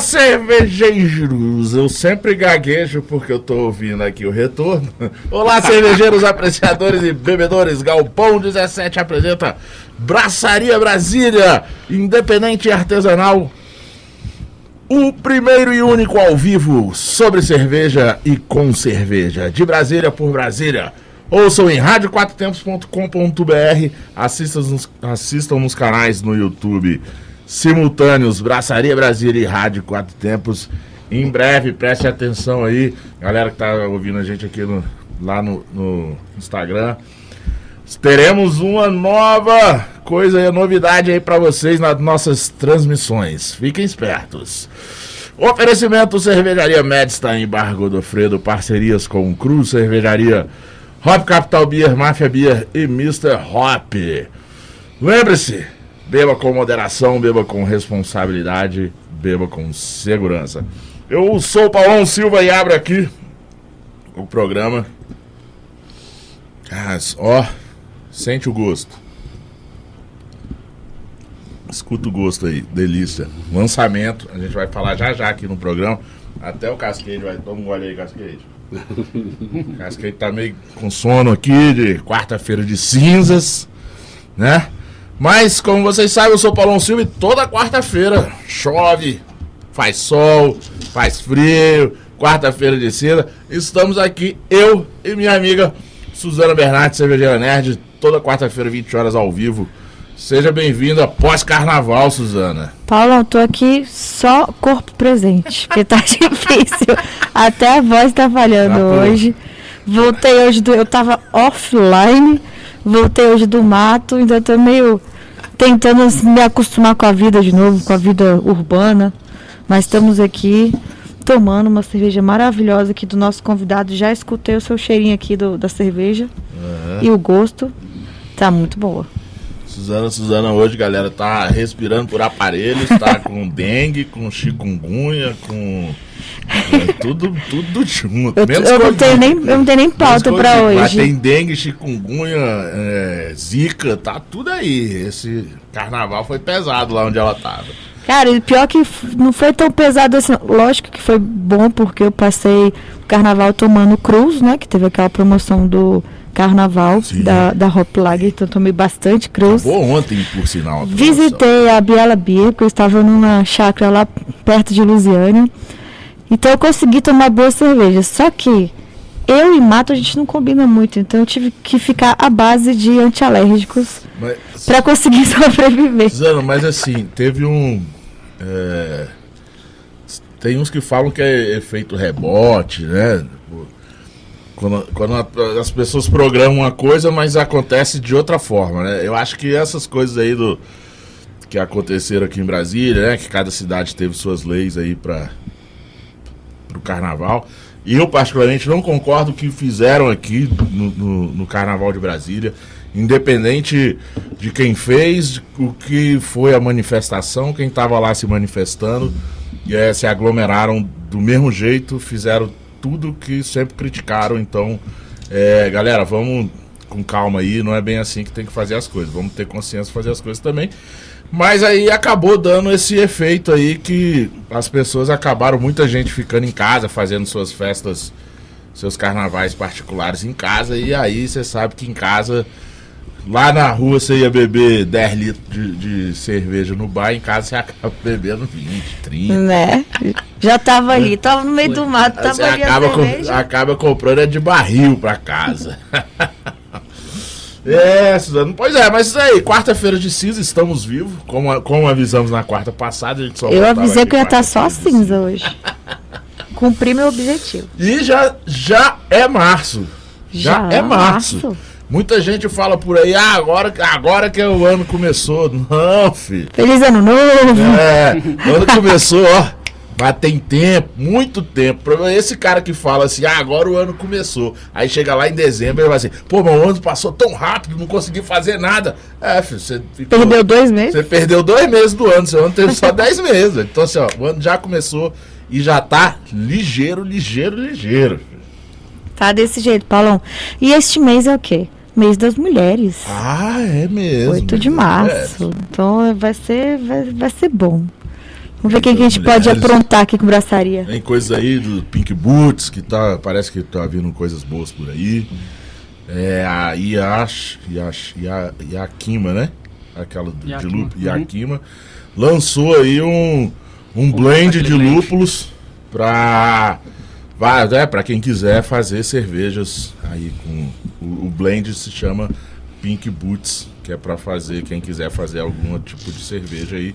Cervejeiros! Eu sempre gaguejo porque eu tô ouvindo aqui o retorno. Olá, cervejeiros, apreciadores e bebedores. Galpão 17 apresenta Braçaria Brasília, independente e artesanal. O primeiro e único ao vivo sobre cerveja e com cerveja. De Brasília por Brasília. Ouçam em radioquatrotempos.com.br. Assistam assistam nos canais no YouTube simultâneos, Braçaria Brasília e Rádio Quatro Tempos. Em breve, preste atenção aí, galera que tá ouvindo a gente aqui no, lá no, no Instagram. Teremos uma nova coisa e novidade aí para vocês nas nossas transmissões. Fiquem espertos. Oferecimento Cervejaria Medstein, Bar Godofredo, parcerias com Cruz Cervejaria, Hop Capital Beer, Mafia Beer e Mr. Hop. Lembre-se, Beba com moderação, beba com responsabilidade, beba com segurança. Eu sou o Paulão Silva e abro aqui o programa. Ah, ó, sente o gosto. Escuta o gosto aí, delícia. Lançamento, a gente vai falar já já aqui no programa. Até o Cascade vai. Toma um gole aí, Cascade. Cascade tá meio com sono aqui de quarta-feira de cinzas, né? Mas, como vocês sabem, eu sou Paulão Silva e toda quarta-feira chove, faz sol, faz frio, quarta-feira de cinza. Estamos aqui, eu e minha amiga Suzana Bernardes, Cervejeira Nerd, toda quarta-feira, 20 horas ao vivo. Seja bem-vinda pós-carnaval, Suzana. Paulão, tô aqui só corpo presente, porque tá difícil. Até a voz tá falhando Tá, hoje. Voltei hoje do. Eu tava offline, voltei hoje do mato, ainda tô meio tentando me acostumar com a vida de novo, com a vida urbana. Mas estamos aqui tomando uma cerveja maravilhosa aqui do nosso convidado. Já escutei o seu cheirinho aqui do, da cerveja e o gosto. Tá muito boa. Suzana, Suzana hoje, galera, tá respirando por aparelhos, tá com dengue, com chikungunya, com. É, tudo, tudo junto. Eu, eu não tenho nem, eu não tenho nem pauta pra Covid. Mas hoje. tem dengue, chikungunya, é, zika, tá tudo aí. Esse carnaval foi pesado lá onde ela tava. Cara, e pior que não foi tão pesado assim. Lógico que foi bom porque eu passei o carnaval tomando cruz, né? Que teve aquela promoção do carnaval Sim. da, da Hop Lager, então tomei bastante cruz. Vou ontem, por sinal. a. Visitei a Biela Beer, porque eu estava numa chácara lá perto de Lusiânia. Então eu consegui tomar boa cerveja. Só que eu e mato a gente não combina muito, então eu tive que ficar à base de antialérgicos para conseguir sobreviver. Suzana, mas assim, teve um. é, tem uns que falam que é efeito rebote, né? Quando, quando a- as pessoas programam uma coisa, mas acontece de outra forma, né? Eu acho que essas coisas aí do que aconteceram aqui em Brasília, né? Que cada cidade teve suas leis aí para o carnaval. E eu, particularmente, não concordo com o que fizeram aqui no, no, no Carnaval de Brasília. Independente de quem fez, o que foi a manifestação, quem estava lá se manifestando, e, eh, se aglomeraram do mesmo jeito, fizeram tudo que sempre criticaram. Então, eh, galera, vamos com calma aí, não é bem assim que tem que fazer as coisas. Vamos ter consciência de fazer as coisas também. Mas aí acabou dando esse efeito aí que as pessoas acabaram, muita gente ficando em casa, fazendo suas festas, seus carnavais particulares em casa, e aí você sabe que em casa, lá na rua você ia beber 10 litros de, de cerveja no bar, em casa você acaba bebendo 20, 30. Né? Já tava ali, tava no meio do mato, tava Você ali acaba, com- acaba comprando é de barril pra casa. é, Suzano. Pois é, mas isso aí, quarta-feira de cinza, estamos vivos. Como, como avisamos na quarta passada, a gente só Eu avisei que eu ia estar só quarta-feira de cinza hoje. Cumpri meu objetivo. E já, já é março. Já, Já é março. março. Muita gente fala por aí, ah, agora, agora que o ano começou. Não, filho. Feliz ano novo! É, o ano começou, ó. Mas tem tempo, muito tempo. Esse cara que fala assim, ah, agora o ano começou. Aí chega lá em dezembro e vai assim, pô, o ano passou tão rápido, não consegui fazer nada. É, filho, você ficou- Perdeu dois meses? Você perdeu dois meses do ano, seu ano teve só dez meses. Então, assim, ó, o ano já começou e já tá ligeiro, ligeiro, ligeiro. Tá desse jeito, Paulão. E este mês é o quê? Mês das mulheres. Ah, é mesmo. 8 de É. março. Então vai ser, vai, vai ser bom. Vamos ver quem que a gente pode aprontar aqui com braçaria. Tem coisa aí do Pink Boots, que tá, parece que tá vindo coisas boas por aí. É a Yash, Yash, Ya- Yakima, né? Aquela do- de Yakima, lúpulo, uhum. Yakima. Lançou aí um, um blend de lúpulos pra, vai, é, pra quem quiser fazer cervejas aí com... O, o blend se chama Pink Boots, que é pra fazer, quem quiser fazer algum tipo de cerveja aí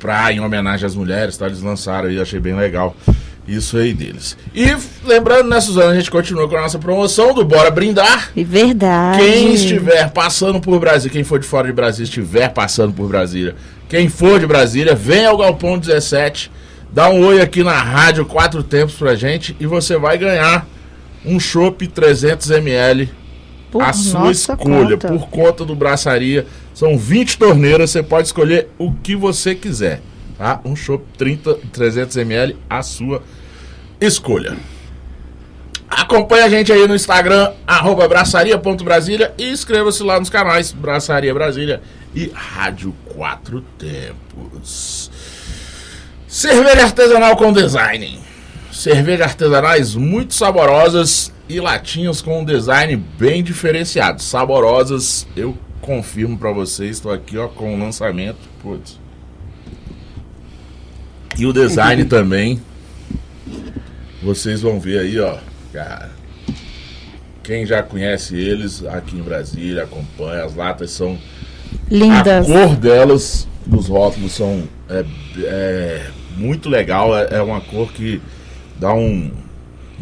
pra, em homenagem às mulheres, tá? Eles lançaram aí, achei bem legal isso aí deles. E lembrando, né, Suzana, a gente continua com a nossa promoção do Bora Brindar. E verdade. Quem estiver passando por Brasília, quem for de fora de Brasília, estiver passando por Brasília, quem for de Brasília, vem ao Galpão 17, dá um oi aqui na Rádio Quatro Tempos pra gente e você vai ganhar um chopp 300ml Por a sua escolha, conta. por conta do Braçaria. São 20 torneiras, você pode escolher o que você quiser. Tá? Um chopp 30, 300ml, a sua escolha. Acompanhe a gente aí no Instagram, arroba braçaria.brasília e inscreva-se lá nos canais Braçaria Brasília e Rádio Quatro Tempos. Cerveja artesanal com design. Cervejas artesanais muito saborosas e latinhas com um design bem diferenciado. Saborosas, eu confirmo pra vocês. Estou aqui ó, com o lançamento. Putz. E o design também. Vocês vão ver aí, ó. Cara. Quem já conhece eles aqui em Brasília, acompanha. As latas são Lindas. a cor delas, dos rótulos, são é, é muito legal. É, é uma cor que dá um,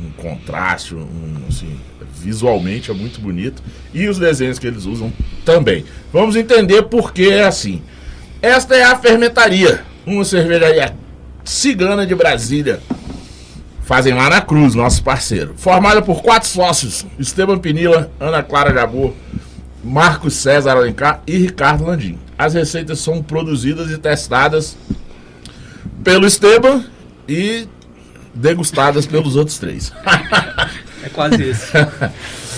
um contraste, um, assim, visualmente é muito bonito. E os desenhos que eles usam também. Vamos entender por que é assim. Esta é a fermentaria, uma cervejaria cigana de Brasília. Fazem lá na Cruz, nosso parceiro. Formada por quatro sócios: Esteban Pinila, Ana Clara Jabor, Marcos César Alencar e Ricardo Landim. As receitas são produzidas e testadas pelo Esteban e degustadas pelos outros três. É quase isso.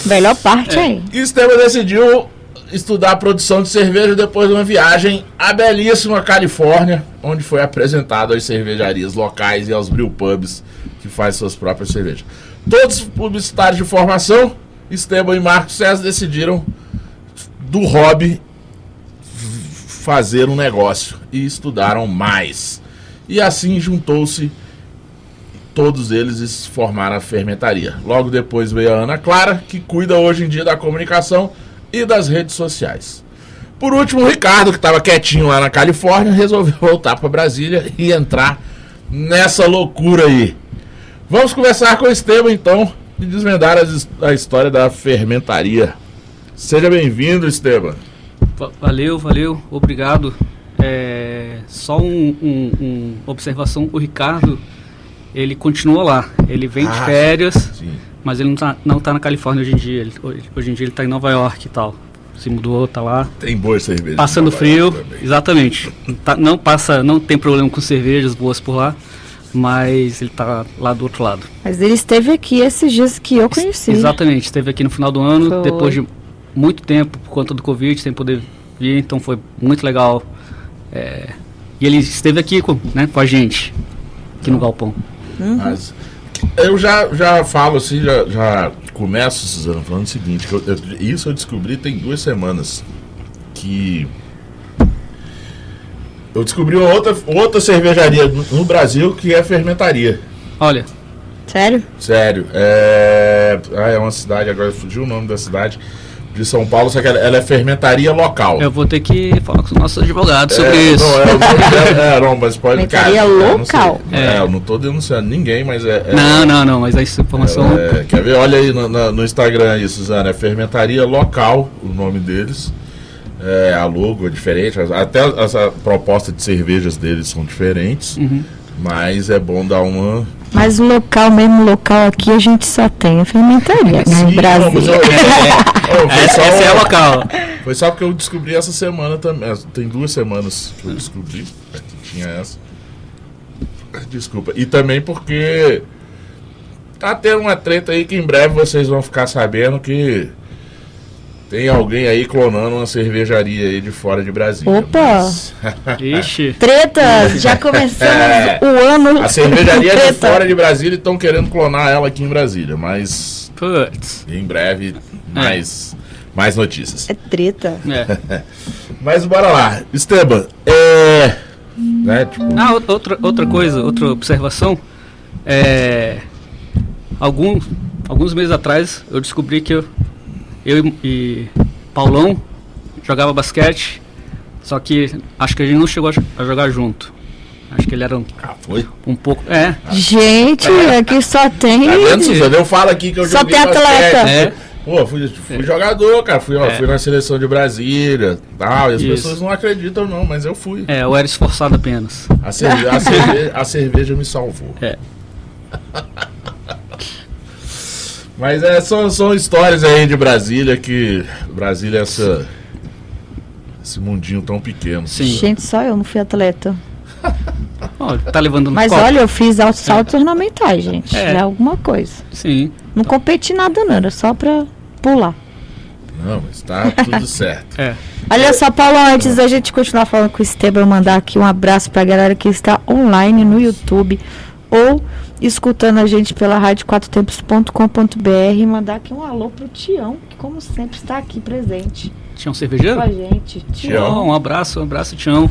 Melhor parte É. aí. Esteban decidiu estudar a produção de cerveja depois de uma viagem à belíssima Califórnia, onde foi apresentado às cervejarias locais e aos brewpubs que fazem suas próprias cervejas. Todos publicitários de formação, Esteban e Marcos César decidiram do hobby fazer um negócio e estudaram mais. E assim juntou-se todos eles formaram a fermentaria. Logo depois veio a Ana Clara, que cuida hoje em dia da comunicação e das redes sociais. Por último, o Ricardo, que estava quietinho lá na Califórnia, resolveu voltar para Brasília e entrar nessa loucura aí. Vamos conversar com o Esteban então e desvendar a história da fermentaria. Seja bem-vindo, Esteban. Va- Valeu, valeu, obrigado. É, só um, um- um observação, o Ricardo, ele continua lá. Ele vem de Ah, férias, Sim. mas ele não tá, não tá na Califórnia hoje em dia. Ele- hoje, hoje em dia ele tá em Nova York e tal. Se mudou, tá lá. Tem boa cerveja. Passando frio, exatamente. Tá- não passa, não tem problema com cervejas boas por lá, mas ele tá lá do outro lado. Mas ele esteve aqui esses dias que eu conheci. Exatamente, esteve aqui no final do ano, Foi. depois de muito tempo por conta do Covid, sem poder vir, então foi muito legal. É, e ele esteve aqui com, né, com a gente, aqui no Galpão. Mas eu já, já falo assim, já, já começo, Suzana, falando o seguinte, que eu- eu- isso eu descobri tem duas semanas. Que eu descobri uma outra, outra cervejaria no, no Brasil que é fermentaria. Olha, Sério? Sério. É, ah, é uma cidade, agora fugiu o nome da cidade. De São Paulo, só que ela, ela é fermentaria local. eu vou ter que falar com os nossos advogados sobre É, isso. Não, é, o nome dela- é, não, mas pode. Fermentaria eu não sei. local. É. É. eu não tô denunciando ninguém, mas é. é- Não, não, não, mas essa informação. É, quer ver? Olha aí no, na- no Instagram aí, Suzana. É Fermentaria Local, o nome deles. É, a logo é diferente. as- Até essa proposta de cervejas deles são diferentes. Uhum. Mas é bom dar uma. Mas o local, mesmo local aqui, a gente só tem a fermentaria, né? Sim, Em Brasília. eu- Ô, foi, Essa, é o local. foi só porque eu descobri essa semana também. Tem duas semanas que eu descobri que tinha essa. Desculpa. E também porque tá tendo uma treta aí que em breve vocês vão ficar sabendo que tem alguém aí clonando uma cervejaria aí de fora de Brasília. Opa! Mas Ixi. Tretas! Já começamos É. o ano. a cervejaria de fora de Brasília estão querendo clonar ela aqui em Brasília. Mas Putz. em breve mais, mais notícias. É treta. É. Mas bora lá. Esteban, é. Né, tipo, Ah, ou- outra, outra coisa, outra observação. É, algum, alguns meses atrás eu descobri que eu, eu e, e Paulão jogava basquete, só que acho que a gente não chegou a, jo- a jogar junto. Acho que ele era um, ah, foi? um pouco. É, Gente, aqui só tem. Tá vendo, Suzana? Eu falo aqui que eu Só joguei tem atleta. basquete. É. Pô, fui, fui jogador, cara. Fui, ó, É. fui na seleção de Brasília tal. E as Isso. pessoas não acreditam, não, mas eu fui. é, eu era esforçado apenas. A, cerve- a cerve- a cerveja me salvou. É. Mas é, são, são histórias aí de Brasília que. Brasília é essa. Esse mundinho tão pequeno. Sim. Gente, só eu não fui atleta. Ó, tá levando no Mas copo? olha, eu fiz altos saltos ornamentais, gente. É. É alguma coisa. Sim. Não competi nada, não. Era só pra pular. Não, mas tá tudo certo. É. Olha só, Paulo, antes da gente continuar falando com o Esteban, eu mandar aqui um abraço pra galera que está online no YouTube ou escutando a gente pela rádio4tempos.com.br e mandar aqui um alô pro Tião, que como sempre está aqui presente Tinha um com cervejeiro? a gente. Tião. Tião, um abraço, um abraço, Tião.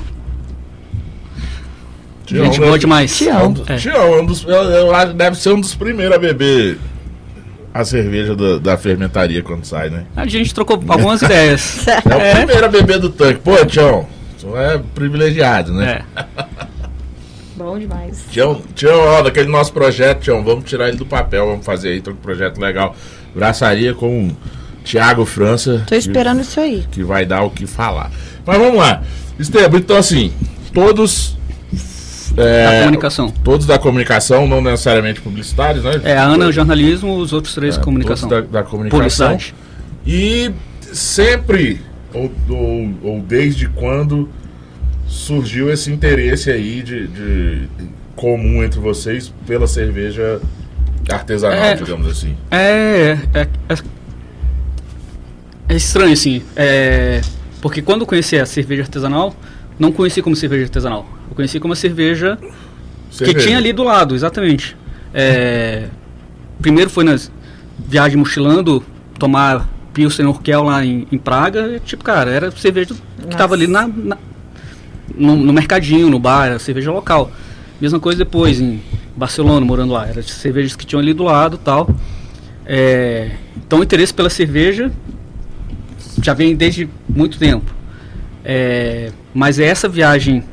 Tião, Gente né? boa demais. Tião. É um dos- É. Tião, é um dos, eu, eu acho que deve ser um dos primeiros a beber a cerveja da, da fermentaria quando sai, né? A gente trocou algumas ideias. É o primeiro a beber do tanque. Pô, Tião, tu é privilegiado, né? É. Bom demais. Tião, Tião, ó, daquele nosso projeto, Tião, vamos tirar ele do papel, vamos fazer aí, tem um projeto legal. Braçaria com Tiago França. Tô esperando isso aí. Que, que vai dar o que falar. Mas vamos lá. Esteban, então assim, todos. é, Da comunicação. Todos da comunicação, não necessariamente publicitários, né? É, a Ana é jornalismo, os outros três É, comunicação. todos Da, da comunicação. Publicidade. E sempre, ou, ou, ou desde quando surgiu esse interesse aí de, de comum entre vocês pela cerveja artesanal, É. digamos assim? É, é, é, é estranho, assim. É, porque quando eu conheci a cerveja artesanal, não conheci como cerveja artesanal. Eu conheci como uma cerveja que Cerveja. tinha ali do lado, exatamente. É, primeiro foi nas viagens mochilando, tomar Pilsen Urquell lá em, em Praga. e, tipo, cara, era cerveja que tava ali na, na- no, no mercadinho, no bar, era cerveja local. Mesma coisa depois em Barcelona, morando lá. Eram cervejas que tinham ali do lado tal. É, então o interesse pela cerveja já vem desde muito tempo. É, mas é essa viagem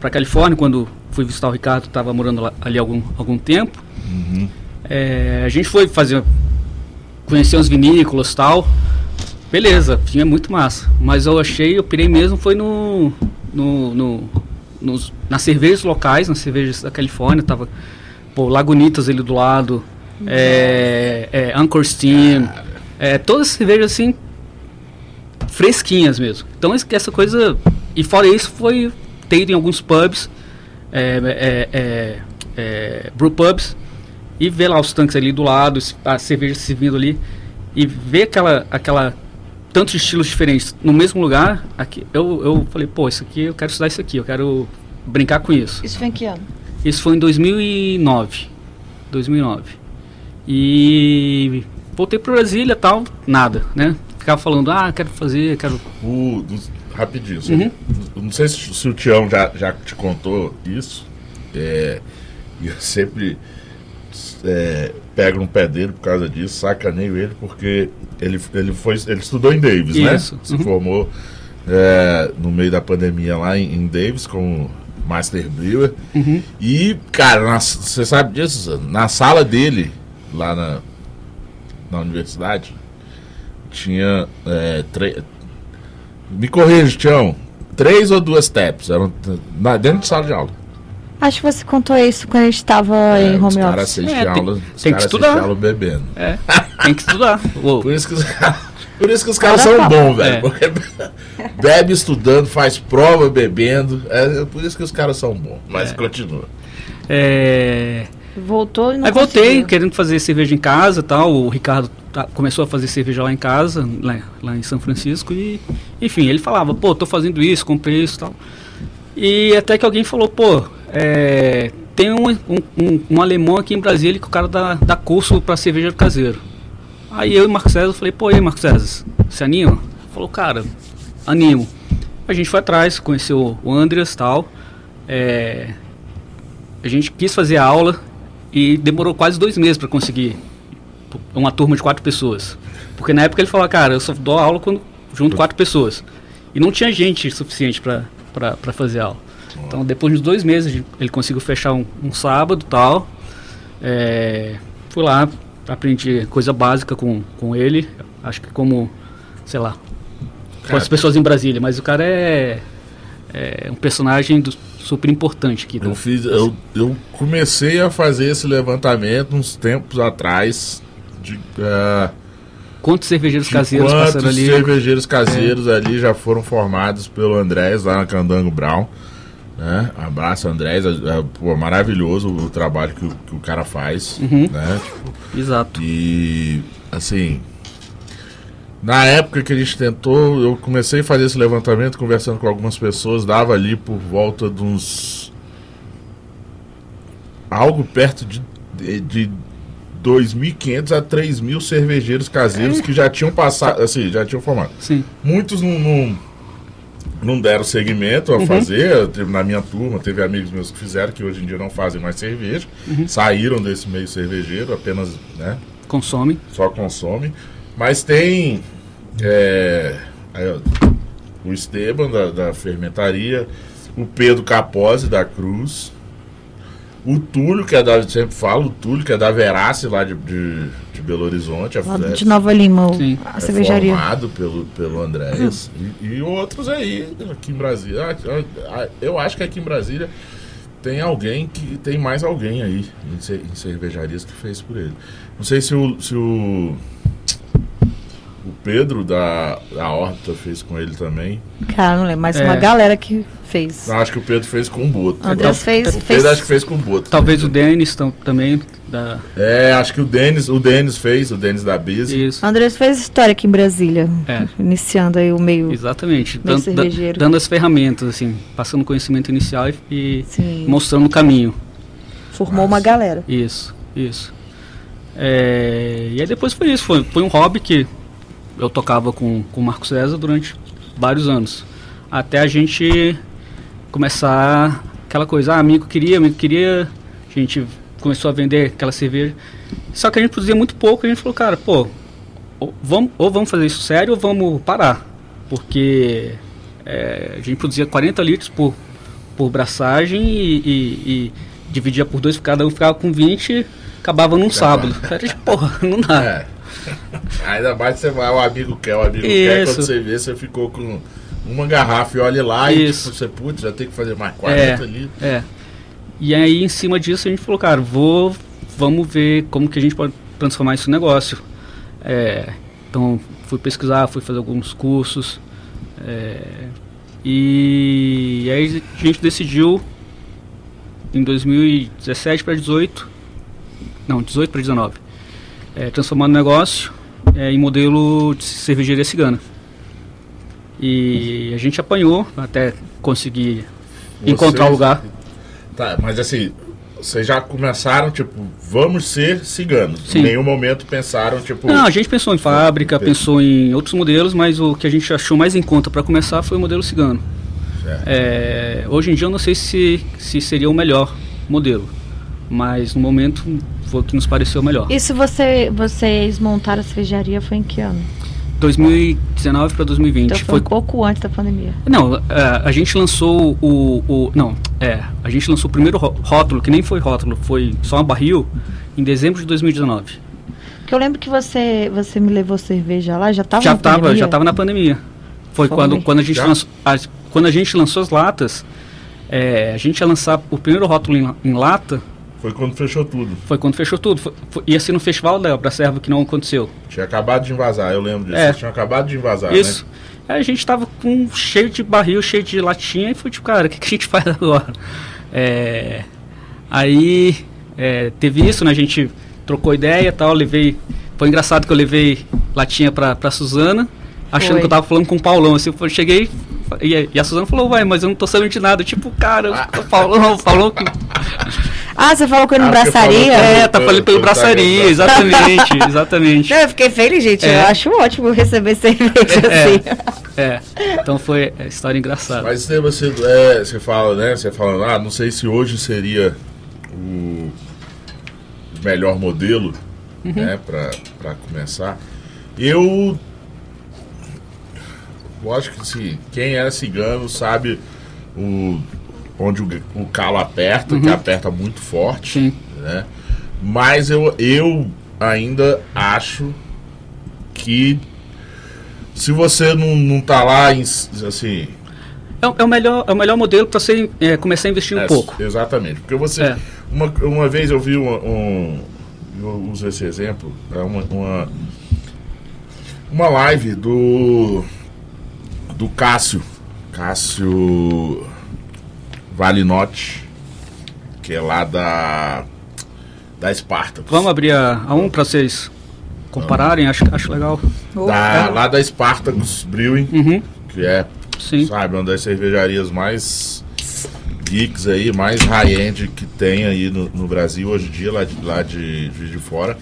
para Califórnia, quando fui visitar o Ricardo, estava morando lá, ali algum, algum tempo. É, a gente foi fazer, conhecer uns vinícolas tal. Beleza, tinha muito massa. Mas eu achei, eu pirei mesmo, foi no, no, no- nos, nas cervejas locais, nas cervejas da Califórnia, tava pô, Lagunitas ali do lado, é, é, Anchor Steam, é, todas as cervejas assim, fresquinhas mesmo. Então essa coisa, e fora isso, foi ter em alguns pubs, é, é, é, é, brew pubs, e ver lá os tanques ali do lado, a cerveja se servindo ali, e ver aquela, aquela tantos estilos diferentes no mesmo lugar, aqui, eu, eu falei, pô, isso aqui, eu quero estudar isso aqui, eu quero brincar com isso. Isso foi em que ano? Isso foi em 2009. 2009. E voltei para Brasília e tal, nada, né? Ficava falando, ah, quero fazer, quero. O, rapidinho, assim, Uhum. não sei se, se o Tião já, já te contou isso, é, e eu sempre é, pego no pé dele por causa disso, sacaneio ele, porque ele, ele, foi, ele estudou em Davis, né? Isso, Se uhum. formou é, no meio da pandemia lá em, em Davis como Master Brewer. Uhum. E, cara, você sabe disso? Na sala dele, lá na, na universidade, tinha é, tre- Me corrija, Tião. Três ou duas taps? Eram na, dentro de sala de aula. Acho que você contou isso quando a gente estava em os home caras office. assistem É, tem- aula, os tem que caras estudar. aula bebendo. É, tem que estudar. Por isso que os caras, por isso que os caras Cara, são bons, velho. É. Porque bebe estudando, faz prova bebendo. É por isso que os caras são bons. Mas É. continua. é, Voltou e não Aí voltei, conseguiu. querendo fazer cerveja em casa e tal. O Ricardo tá- começou a fazer cerveja lá em casa, lá, lá em São Francisco. E, enfim, ele falava, pô, tô fazendo isso, comprei isso e tal. E até que alguém falou, pô, é, tem um, um, um- alemão aqui em Brasília que o cara dá, dá curso pra cerveja caseiro. Aí eu e o Marco César falei, pô, aí, Marco César, você anima? Falou, cara, animo. A gente foi atrás, conheceu o Andreas e tal. É, a gente quis fazer a aula e demorou quase dois meses para conseguir uma turma de quatro pessoas. Porque na época ele falou, cara, eu só dou aula quando junto quatro pessoas. E não tinha gente suficiente para fazer aula. Então depois de dois meses ele conseguiu fechar um, um sábado e tal. É, fui lá, aprendi coisa básica com, com ele. Acho que como, sei lá, com as pessoas em Brasília, mas o cara é, é um personagem do- super importante aqui. Eu do- fiz, eu, eu comecei a fazer esse levantamento uns tempos atrás de, ah, Quantos cervejeiros caseiros quantos passaram ali? cervejeiros caseiros ali já foram formados pelo Andrés lá na Candango Brown. Né? Abraço, Andrés. É, é, pô, maravilhoso o trabalho que o, que o cara faz. Uhum. Né? Tipo, Exato. E assim, na época que a gente tentou, eu comecei a fazer esse levantamento conversando com algumas pessoas, dava ali por volta de uns algo perto de, de, de 2.500 a 3.000 cervejeiros caseiros que já tinham passado, assim, já tinham formado. Sim. Muitos não, não, não deram seguimento a fazer. Teve- Na minha turma, teve amigos meus que fizeram, que hoje em dia não fazem mais cerveja. Saíram desse meio cervejeiro, apenas né, Consome. só consomem. Mas tem é, o Esteban da, da fermentaria, o Pedro Capozzi da Cruz, o Túlio, que é da, sempre falo, o Túlio, que é da Verace lá de, de, de Belo Horizonte. a- Lá é- de Nova Lima, Sim. a é cervejaria. formado pelo, pelo Andrés e, e outros aí aqui em Brasília. Ah, ah, Eu acho que aqui em Brasília tem alguém que tem mais alguém aí em, em cervejarias que fez por ele. Não sei se o, se o Pedro da, da órbita fez com ele também. Cara, não lembro, mas É. uma galera que fez. Não, acho que o Pedro fez com o Boto. Andrés fez. O fez Pedro acho que fez com o Boto. Talvez o Denis tam- também. Da, É, acho que o Denis, o Denis fez, o Denis da Bise. isso. Andrés fez história aqui em Brasília. É. Iniciando aí o meio. Exatamente. Meio Dando, da- dando as ferramentas, assim, passando o conhecimento inicial e, e Sim. mostrando o caminho. Formou uma galera. Isso, isso. É, e aí depois foi isso, foi, foi um hobby que eu tocava com, com o Marco César durante vários anos. Até a gente começar aquela coisa, ah, amigo queria, amigo queria, a gente começou a vender aquela cerveja. Só que a gente produzia muito pouco, a gente falou, cara, pô, ou vamos, ou vamos fazer isso sério ou vamos parar. Porque é, a gente produzia 40 litros por, por braçagem e, e- e dividia por dois, cada um ficava com 20, acabava num sábado. Era tipo, porra, não dá. É. Ainda mais você vai, o amigo quer, o amigo quer, Isso. quando você vê, você ficou com uma garrafa e olha lá e Isso. tipo, você, putz, já tem que fazer mais 40 ali. É. E aí, em cima disso, a gente falou, cara, vou, vamos ver como que a gente pode transformar isso em negócio. É, então, fui pesquisar, fui fazer alguns cursos. é, e aí a gente decidiu, em 2017 para 18, não, 18 para 19, é, transformar o negócio é, em modelo de cervejaria cigana. E a gente apanhou até conseguir encontrar o Vocês- lugar. Tá, mas assim, vocês já começaram, tipo, vamos ser ciganos. Sim. Em nenhum momento pensaram, tipo. Não, a gente pensou em fábrica, pensou em outros modelos, mas o que a gente achou mais em conta para começar foi o modelo cigano. É, hoje em dia eu não sei se, se seria o melhor modelo, mas no momento foi o que nos pareceu melhor. E se você, vocês montaram a cervejaria foi em que ano? 2019 para 2020 Então foi foi um pouco antes da pandemia. Não, é, a gente lançou o, o. Não, é. A gente lançou o primeiro ró- rótulo, que nem foi rótulo, foi só um barril, em dezembro de 2019. Porque eu lembro que você, você me levou cerveja lá, já tava já na estava pandemia? já tava na pandemia. Foi Foi. quando, quando, a gente lançou, as- quando a gente lançou as latas, É, a gente ia lançar o primeiro rótulo em, em lata, Foi quando fechou tudo. foi quando fechou tudo. Foi, foi, ia ser no Festival da pra serva que não aconteceu. Tinha acabado de invasar, eu lembro disso. É. Tinham acabado de invasar, Isso. né? Aí a gente tava com cheio de barril, cheio de latinha e foi tipo, cara, o que, que a gente faz agora? É, aí é, teve isso, né? A gente trocou ideia e tal, levei. Foi engraçado que eu levei latinha pra, pra Suzana, achando Foi. que eu tava falando com o Paulão. Assim, eu cheguei e, a- e a Suzana falou, vai, mas eu não tô sabendo de nada. Tipo, cara, o Paulão, o Paulão que. Ah, você falou que eu não Ah, braçaria? falou É, tá falando pelo braçaria, exatamente, exatamente. Não, eu fiquei feliz, gente. É. Eu acho ótimo receber cerveja É. assim. É, então foi é, história engraçada. Mas você, é, você fala, né? Você fala, ah, não sei se hoje seria o melhor modelo, Uhum. né, pra, pra começar. Eu. Lógico que se quem era cigano sabe o, onde o, o calo aperta, que aperta muito forte, Uhum. Sim. né? Mas eu, eu ainda acho que se você não, não tá lá em, assim, É, o- é o melhor, é o melhor modelo para você é, começar a investir um É, pouco. Exatamente. Porque você. É. Uma, uma vez eu vi um. um- eu uso esse exemplo. É uma, uma, uma live do. Do Cássio. Cássio Valinotti. Que é lá da. Da Spartacus. Vamos abrir a, a um para vocês compararem, acho, acho legal. Da, lá da Spartacus Brewing. Uhum, Que é, sim. sabe, uma das cervejarias mais geeks aí, mais high-end que tem aí no, no Brasil hoje em dia, lá de, lá de Juiz de Fora.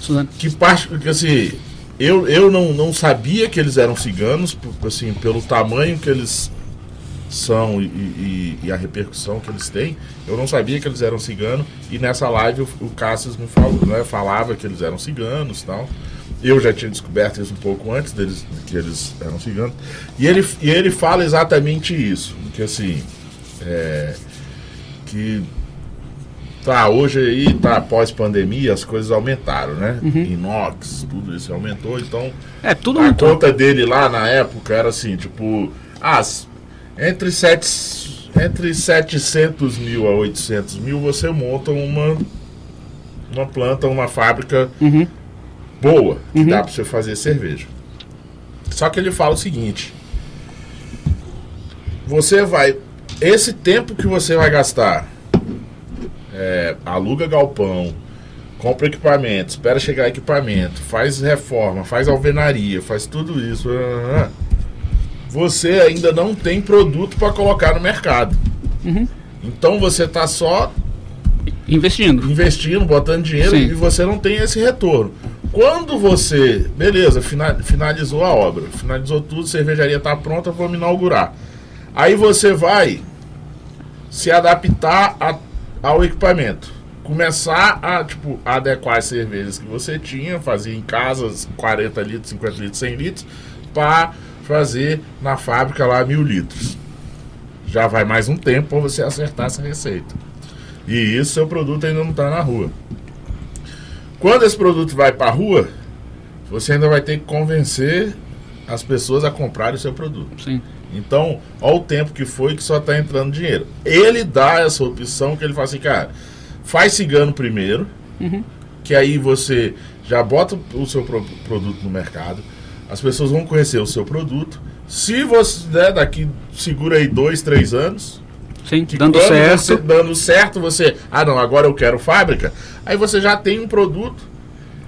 Suzana. Que parte, que assim, eu, eu não, não sabia que eles eram ciganos, por- assim, pelo tamanho que eles são e, e- e a repercussão que eles têm, eu não sabia que eles eram ciganos, e nessa live o, o Cassius me falou, né, falava que eles eram ciganos e tal. Eu já tinha descoberto isso um pouco antes deles, que eles eram ciganos. E ele, e ele fala exatamente isso, que assim, é, que tá, hoje aí tá pós-pandemia, as coisas aumentaram, né? Inox, tudo isso aumentou, então É, tudo a muito. conta dele lá na época era assim, tipo, ah, s- entre, sete, entre 700 mil a 800 mil você monta uma, uma planta, uma fábrica Uhum, boa, que Uhum. dá pra você fazer cerveja. Só que ele fala o seguinte: você vai. Esse tempo que você vai gastar, é, aluga galpão, compra equipamento, espera chegar equipamento, faz reforma, faz alvenaria, faz tudo isso. ah, Você ainda não tem produto para colocar no mercado. Uhum. Então você tá só investindo. investindo, botando dinheiro Sim. e você não tem esse retorno. Quando você, beleza, fina- finalizou a obra, finalizou tudo, cervejaria está pronta, vamos inaugurar. Aí você vai se adaptar a- ao equipamento. Começar a, tipo, adequar as cervejas que você tinha, fazia em casa 40 litros, 50 litros, 100 litros, para fazer na fábrica lá mil litros. Já vai mais um tempo para você acertar essa receita. E isso seu produto ainda não está na rua. Quando esse produto vai para a rua, você ainda vai ter que convencer as pessoas a comprarem o seu produto. Sim. Então, olha o tempo que foi que só está entrando dinheiro. Ele dá essa opção que ele fala assim, cara, faz cigano primeiro, Uhum. que aí você já bota o seu pro- produto no mercado, as pessoas vão conhecer o seu produto. Se você, né, daqui, segura aí dois, três anos, Sim, dando certo. você- dando certo, você, ah não, agora eu quero fábrica, aí você já tem um produto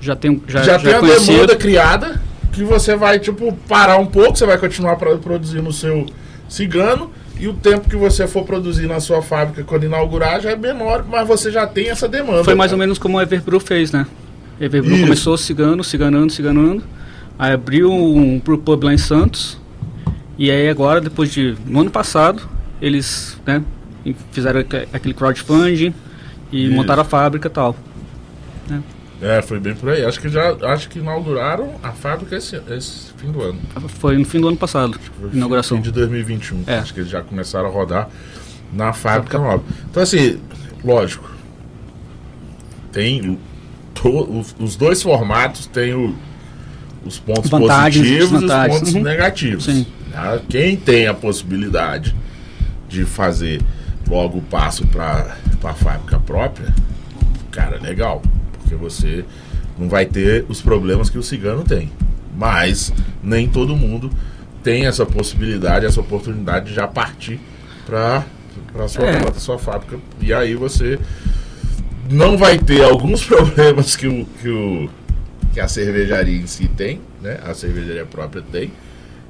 Já tem, já, já, já, tem é a conhecido. demanda criada que você vai, tipo, parar um pouco, você vai continuar pro- produzindo o seu cigano e o tempo que você for produzir na sua fábrica quando inaugurar já é menor, mas você já tem essa demanda. Foi mais ou cara. menos como o Everbrew fez, né? Everbrew Isso. começou cigano, ciganando, ciganando. Aí abriu um pro pub lá em Santos. E aí agora, depois de. No ano passado, eles né, fizeram aque- aquele crowdfunding e Isso. montaram a fábrica e tal. É, foi bem por aí. Acho que já acho que inauguraram a fábrica esse, esse fim do ano. Foi no fim do ano passado, Foi inauguração. fim de 2021. É. Acho que eles já começaram a rodar na fábrica nova. Então, assim, lógico. Tem. o- to- os, os dois formatos têm o- os pontos Vantagens positivos e os pontos Uhum. negativos. Sim. Tá? Quem tem a possibilidade de fazer logo passo para a fábrica própria, cara, legal, porque você não vai ter os problemas que o cigano tem. Mas nem todo mundo tem essa possibilidade, essa oportunidade de já partir para a sua, É. pra sua fábrica. E aí você não vai ter alguns problemas que, o, que, o, que a cervejaria em si tem, né? A cervejaria própria tem,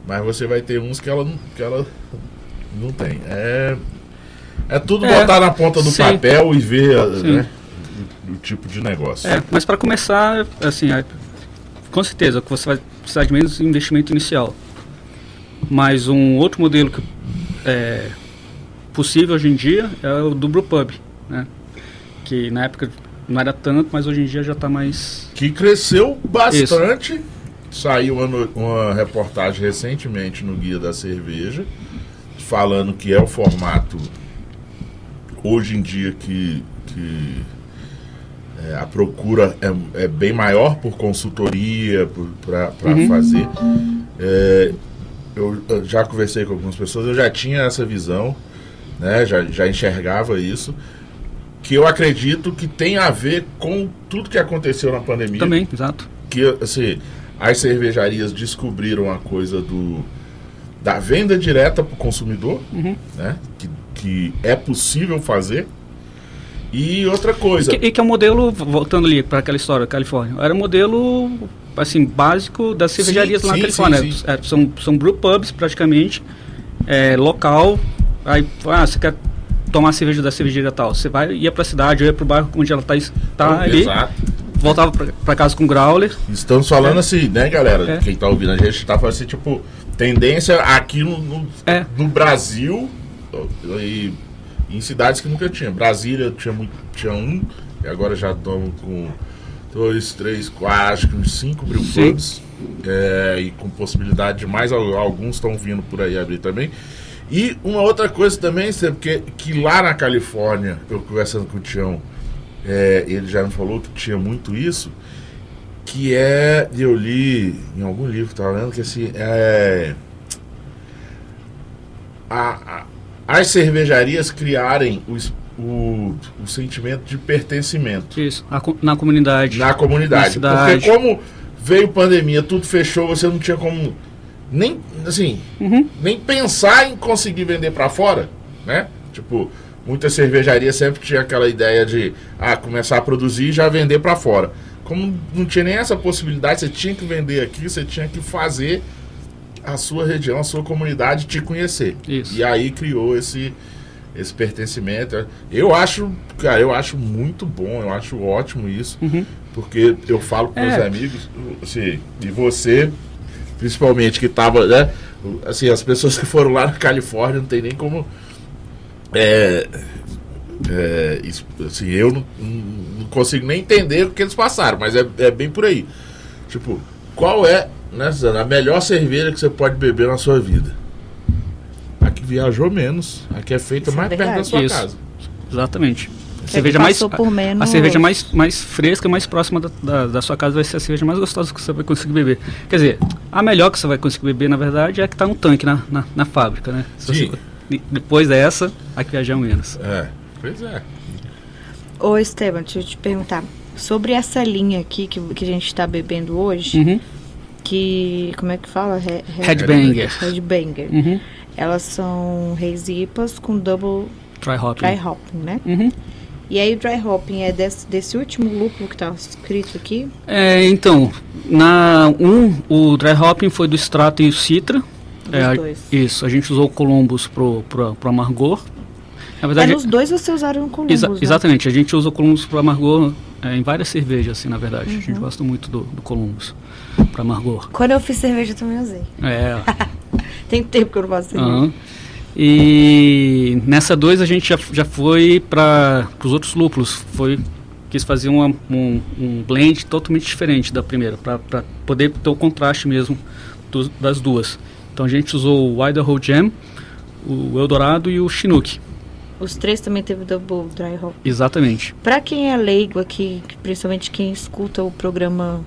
mas você vai ter uns que ela, não- que ela não tem. É, é tudo É, botar na ponta do sim. papel e ver né, o, o tipo de negócio. É, mas para começar, assim, é, com certeza que você vai precisar de menos investimento inicial. Mas um outro modelo que é possível hoje em dia é o do Brewpub, né? Que na época não era tanto, mas hoje em dia já está mais... Que cresceu bastante. Saiu uma, uma reportagem recentemente no Guia da Cerveja, falando que é o formato hoje em dia que, que é, a procura é, é bem maior por consultoria, para Uhum. fazer. É, eu, eu já conversei com algumas pessoas, eu já tinha essa visão, né, já, já enxergava isso, que eu acredito que tem a ver com tudo que aconteceu na pandemia Também, exato. que assim, as cervejarias descobriram a coisa do da venda direta para o consumidor, Uhum. né? Que, que é possível fazer. E outra coisa, Que, e que é um modelo, voltando ali para aquela história da Califórnia, era um modelo assim, básico das cervejarias Sim, lá na sim, Califórnia. sim, sim. É, são, são brew pubs praticamente, é, local. Aí, ah, você quer tomar cerveja da cervejaria tal? Você vai, ia para a cidade, ia para o bairro onde ela está tá ali, Exato. voltava para casa com growler. Estamos falando assim, né, galera? É. Quem tá ouvindo a gente tá falando assim, tipo, tendência aqui no, no, É. no Brasil e em cidades que nunca tinha. Brasília tinha, muito, tinha um, e agora já estamos com dois, três, quatro, acho que uns cinco brewpubs. É, e com possibilidade de mais, al- alguns estão vindo por aí abrir também. E uma outra coisa também, Cê, porque que lá na Califórnia, eu conversando com o Tião, é, ele já me falou que tinha muito isso, que é, eu li em algum livro, tava lendo, que assim, é, a- a- as cervejarias criarem o, o, o sentimento de pertencimento Isso, a co- na comunidade. na comunidade. Na. Porque como veio pandemia, tudo fechou, você não tinha como nem assim, Uhum. nem pensar em conseguir vender para fora, né? Tipo, muitas cervejarias sempre tinha aquela ideia de ah, começar a produzir e já vender para fora. Como não tinha nem essa possibilidade, você tinha que vender aqui, você tinha que fazer a sua região, a sua comunidade te conhecer. Isso. E aí criou esse esse pertencimento. Eu acho, cara, eu acho muito bom, eu acho ótimo isso, Uhum. porque eu falo com meus É. amigos, assim, e você, principalmente que tava, né, assim, as pessoas que foram lá na Califórnia não tem nem como é, é, isso, assim, eu não, não consigo nem entender o que eles passaram, mas é, é bem por aí. Tipo, qual é, né, Suzana, a melhor cerveja que você pode beber na sua vida? A que viajou menos, a que é feita Isso é mais perto da sua Isso. casa. Exatamente. Cerveja mais, menos- a cerveja mais, mais fresca, mais próxima da, da, da sua casa vai ser a cerveja mais gostosa que você vai conseguir beber. Quer dizer, a melhor que você vai conseguir beber, na verdade, é a que está no tanque, na, na, na fábrica, né? Sim. você- depois dessa, a que viajar menos. É, pois é. Ô Esteban, deixa eu te perguntar. Sobre essa linha aqui que, que a gente está bebendo hoje, Uhum. que. Como é que fala? He- he- Headbanger. Headbanger. Uhum. Elas são hazy IPAs com double Dry hopping. dry hopping, né? Uhum. E aí o dry hopping é desse, desse último lúpulo que tá escrito aqui? É, então, na um, o dry hopping foi do extrato e o citra. É, a- dois. Isso, a gente usou o Columbus pro, pro, pro amargor. Na É, verdade, nos dois vocês usaram o Columbus, Exa- né? Exatamente, a gente usa o Columbus para amargor é, em várias cervejas, assim, na verdade. A Uhum. gente gosta muito do, do Columbus para amargor. Quando eu fiz cerveja eu também usei. É. Tem tempo que eu não faço cerveja. aham. E nessa 2 a gente já, já foi para os outros lúpulos. Foi, quis fazer uma- um, um blend totalmente diferente da primeira, para poder ter o contraste mesmo dos- das duas. Então a gente usou o Idaho Jam, o Eldorado e o Chinook. Os três também teve double dry hop. Exatamente. Pra quem é leigo aqui, principalmente quem escuta o programa,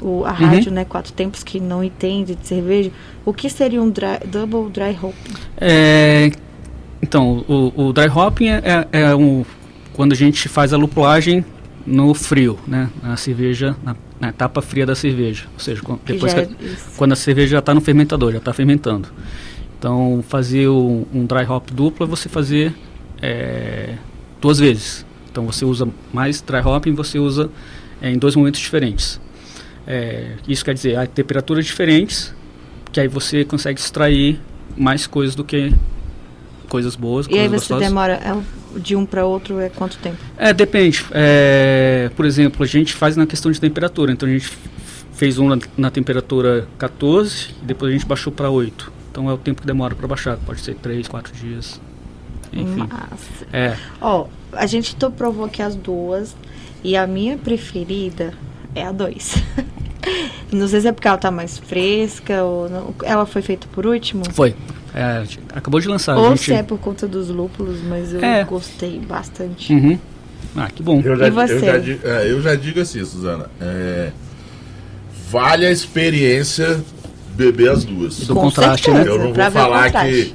o, a Uhum. rádio, né, Quatro Tempos, que não entende de cerveja, o que seria um dry- double dry hop? É, Então, o, o dry hopping é, é, é um, quando a gente faz a lupulagem no frio, né? Na cerveja, na, na etapa fria da cerveja. Ou seja, depois que, é quando a cerveja já está no fermentador, já está fermentando. Então, fazer um, um dry hop duplo é você fazer é, duas vezes. Então, você usa mais dry hopping, você usa é, em dois momentos diferentes. É, isso quer dizer, a temperaturas diferentes, que aí você consegue extrair mais coisas do que coisas boas, E aí coisas você gostosas. demora é, de um para outro é quanto tempo? É, depende. É, por exemplo, a gente faz na questão de temperatura. Então a gente fez um na, na temperatura 14 e depois a gente baixou para 8. Então é o tempo que demora para baixar. Pode ser 3, 4 dias. Enfim. Massa. É. Ó, a gente provou aqui as duas e a minha preferida é a 2. não sei se é porque ela tá mais fresca ou não. Ela foi feita por último. Foi. É, acabou de lançar. Ou gente... se é por conta dos lúpulos, mas eu É. gostei bastante. Uhum. Ah, que bom. Eu já, E você? Eu, já, é, eu já digo assim, Suzana. é, vale a experiência beber as duas. Do Com contraste, certeza, né? Eu não pra vou falar que.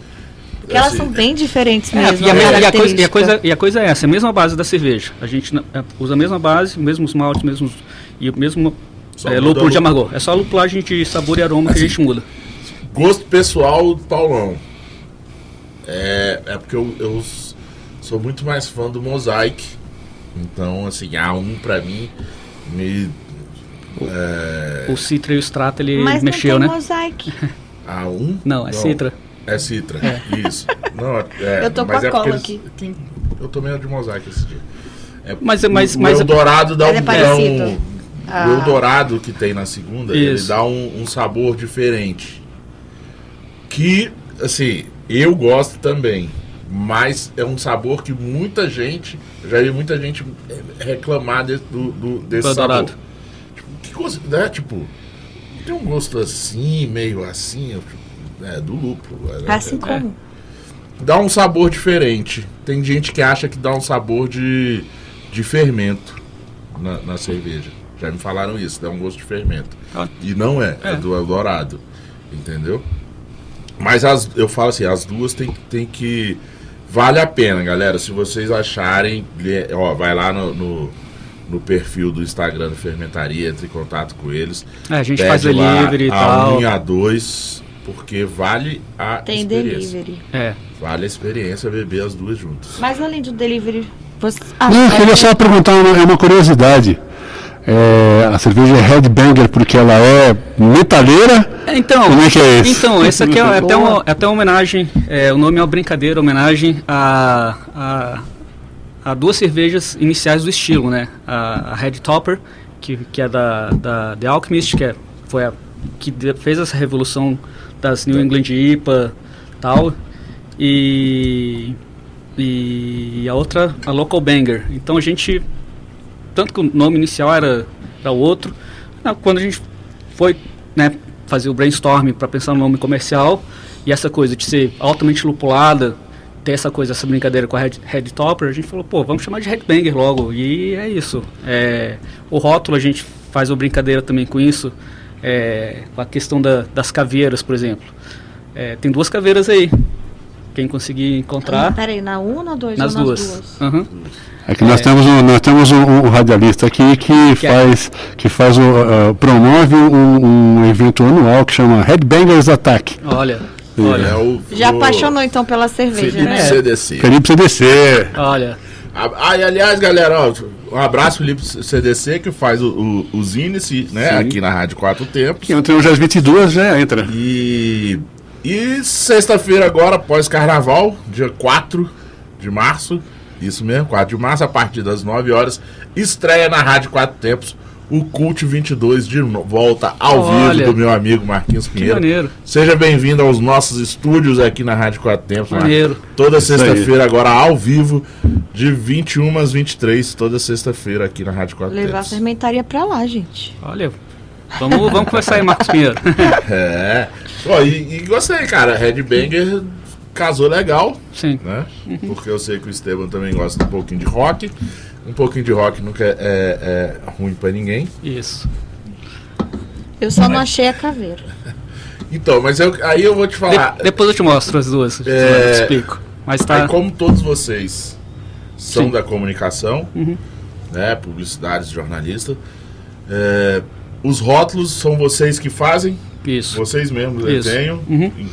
Porque elas assim, são bem diferentes É, mesmo. e, a, a me- e a coisa, e, a coisa, e a coisa é essa, a mesma base da cerveja. A gente é, usa a mesma base, mesmos maltes, mesmos, e o mesmo Só é, lúpulo o de amargor. É só a lupulagem de sabor e aroma que a gente muda. Gosto pessoal do Paulão. É, é porque eu, eu sou muito mais fã do Mosaic. Então, assim, a um pra mim me. É, O Citra e o Strata, ele Mas mexeu, não né? tem mosaic. a um? Não, é Citra. É Citra, isso. Não, é, Eu tô com a é cola eles- aqui. quem- eu tomei a de Mosaic esse dia. É, Mas é- mas- o, mas o é- Eldorado dá um. é um- Ah. O Eldorado que tem na segunda, ele Isso. dá um, um sabor diferente. Que, assim, eu gosto também. Mas é um sabor que muita gente, eu já vi muita gente eh, reclamar desse, do, do- desse Do sabor. Eldorado. Tipo, que gosto, né? Tipo, tem um gosto assim, meio assim, tipo, é, do lúpulo. é- Assim como. dá um sabor diferente. Tem gente que acha que dá um sabor de, de fermento na, na cerveja. Já me falaram isso, dá um gosto de fermento. Ah. E não é, é, É. do Eldorado. Entendeu? Mas as, eu falo assim, as duas tem, tem que. Vale a pena, galera. Se vocês acharem, ó, vai lá no, no, no perfil do Instagram do Fermentaria, entre em contato com eles. É, a gente Pede faz lá delivery e a tal. 1 e a 2, porque vale a Tem experiência. delivery. É. Vale a experiência beber as duas juntas. Mas além do delivery, você. Ah, Não, eu queria só perguntar uma, é uma curiosidade. É, a cerveja é Headbanger porque ela é metaleira? Então, Como é que é isso? então esse aqui é, é até, uma, é até uma homenagem, é, o nome é uma brincadeira, homenagem a, a, a duas cervejas iniciais do estilo, né? A, a Red Topper, que, que é da, da The Alchemist, que é, foi a que fez essa revolução das New England IPA tal, e, e a outra, a Local Banger. Então a gente, tanto que o nome inicial era, era outro, ah, quando a gente foi né, fazer o brainstorming para pensar no nome comercial e essa coisa de ser altamente lupulada, ter essa coisa, essa brincadeira com a Red, Red Topper, a gente falou, pô, vamos chamar de Headbanger logo. E é isso. É, o rótulo a gente faz uma brincadeira também com isso, é, com a questão da- das caveiras, por exemplo. É, tem duas caveiras aí. Quem conseguir Ah, encontrar, Peraí, na 1 ou na 2? nas ou nas duas. Aham. É que nós É. temos um, nós temos um, um radialista aqui que Que é- faz, que faz o, uh, promove um, um evento anual que chama Headbangers Attack. Olha, É olha, o, Já o apaixonou então pela cerveja, Felipe né? É. CDC. Felipe CDC. olha. Ah, e aliás, galera, ó, um abraço Felipe CDC que faz o, o, os índices, né, Sim. aqui na Rádio Quatro Tempos. Que ontem hoje às 22 já entra. E, e sexta-feira agora, pós-carnaval, dia 4 de março, isso mesmo, 4 de março, a partir das 9 horas, estreia na Rádio Quatro Tempos o Cult 22 de volta ao Olha. vivo do meu amigo Marquinhos Que Pinheiro. maneiro. Seja bem-vindo aos nossos estúdios aqui na Rádio Quatro Tempos. Maneiro. Toda sexta-feira agora ao vivo, de 21 às 23, toda sexta-feira aqui na Rádio Quatro Levar a Tempos. fermentaria pra lá, gente. Olha, vamos, vamos conversar aí, Marcos Pinheiro. É. E, e gostei, cara. Red Banger casou legal, Sim. né? Porque eu sei que o Esteban também gosta um pouquinho de rock. Um pouquinho de rock nunca é, é- é ruim pra ninguém. Isso. Eu só não achei a caveira. Então, mas eu- aí eu vou te De- falar. depois eu te mostro as duas. É. Eu te explico. Mas tá. Aí, como todos vocês são Sim. da comunicação, Uhum. né, publicidades, jornalistas, é, os rótulos são vocês que fazem, Isso. vocês mesmos Isso. desenham, Uhum. em-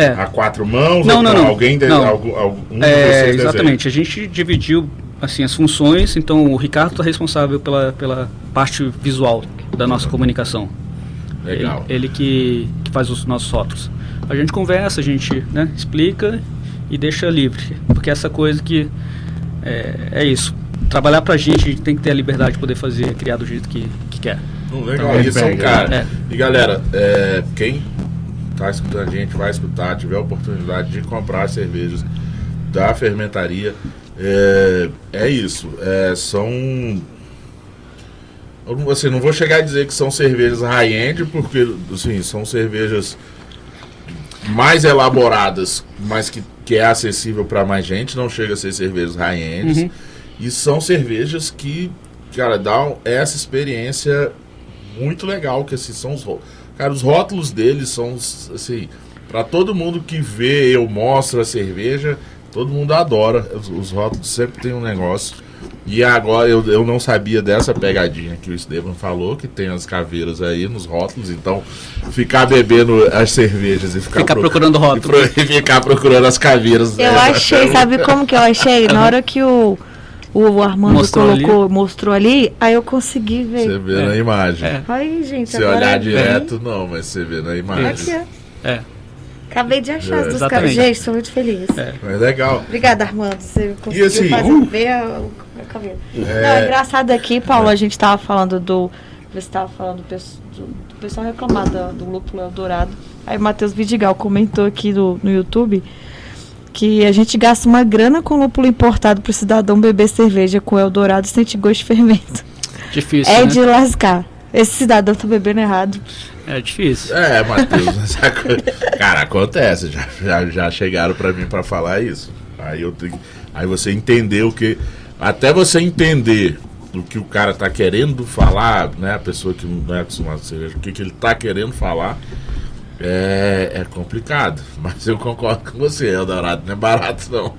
É. a quatro mãos, Não, não, não. alguém, de, Não. algum, algum de É, vocês desenha? exatamente. A gente dividiu assim as funções. Então o Ricardo está responsável pela, pela parte visual da nossa comunicação. Legal. Ele, ele que, que faz os nossos rótulos. A gente conversa, a gente né, explica e deixa livre. Porque essa coisa que é, é isso. Trabalhar pra gente, a gente tem que ter a liberdade de poder fazer, criar do jeito que, que quer. Não, legal, Então, isso é um cara. é. E galera, é, quem tá escutando a gente, vai escutar, tiver a oportunidade de comprar cervejas da fermentaria, é, é isso. É, são. Assim, não vou chegar a dizer que são cervejas high-end, porque assim, são cervejas mais elaboradas, mas que, que é acessível para mais gente, não chega a ser cervejas high-end. Uhum. E são cervejas que, cara, dão essa experiência muito legal, que assim, são os Cara, os rótulos deles são, assim, para todo mundo que vê, eu mostro a cerveja, todo mundo adora. Os, os rótulos sempre tem um negócio. E agora eu, eu não sabia dessa pegadinha que o Esteban falou, que tem as caveiras aí nos rótulos, então ficar bebendo as cervejas e ficar, Ficar pro- procurando rótulo. e pro- e ficar procurando as caveiras. Eu né? achei, sabe como que eu achei? Na hora que o, o Armando Mostrou colocou, mostrou ali, aí eu consegui ver. Você vê É. na imagem. É. Aí, gente, Se olhar vi. direto, não, mas você vê na imagem. Aqui, ó. É. Acabei de achar É. as duas Exatamente. caras. Gente, estou muito feliz. É. Mas legal. Obrigada, Armando. Você conseguiu assim, fazer, uh! ver a, o a cabelo. É. Não, é engraçado aqui, Paulo, a gente tava falando do. Você estava falando do, do, do pessoal reclamar da- do lúpulo Eldorado. Aí o Matheus Vidigal comentou aqui do, no YouTube que a gente gasta uma grana com lúpulo importado pro cidadão beber cerveja com Eldorado e sentir gosto de fermento. Difícil, é né? de lascar. Esse cidadão tá bebendo errado. É difícil. É, Matheus, essa coisa- cara, acontece. Já, já, já chegaram pra mim pra falar isso. Aí eu tenho, aí você entendeu que até você entender o que o cara tá querendo falar, né? A pessoa que não é acostumada a cerveja, o que, que ele tá querendo falar. É, é complicado, mas eu concordo com você, Eldorado não é barato não.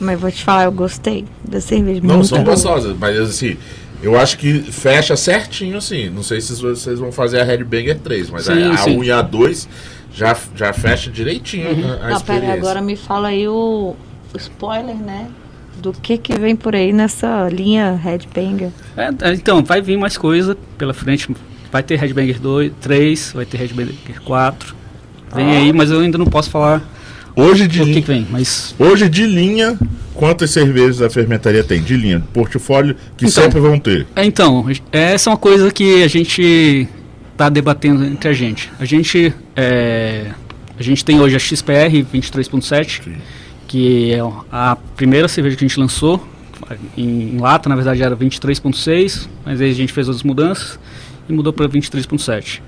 Mas vou te falar, eu gostei da cerveja. Não, são boa. gostosas, mas assim, eu acho que fecha certinho assim. Não sei se vocês vão fazer a Headbanger 3, mas Sim, a, a sim. 1 e a 2 já, já fecha direitinho a, a Não, pera, agora me fala aí o, o spoiler, né? Do que que vem por aí nessa linha Headbanger. É, então, vai vir mais coisa pela frente. Vai ter Headbanger 2, 3, vai ter Headbanger 4. Vem aí, mas eu ainda não posso falar Hoje de, o que, que vem. Mas hoje de linha, quantas cervejas a fermentaria tem? De linha, portfólio que Então. sempre vão ter. É, Então, essa é uma coisa que a gente está debatendo entre a gente. A gente, é, a gente tem hoje a XPR 23.7, Sim. que é a primeira cerveja que a gente lançou. Em, em lata, na verdade, era 23.6, mas aí a gente fez outras mudanças e mudou para 23.7.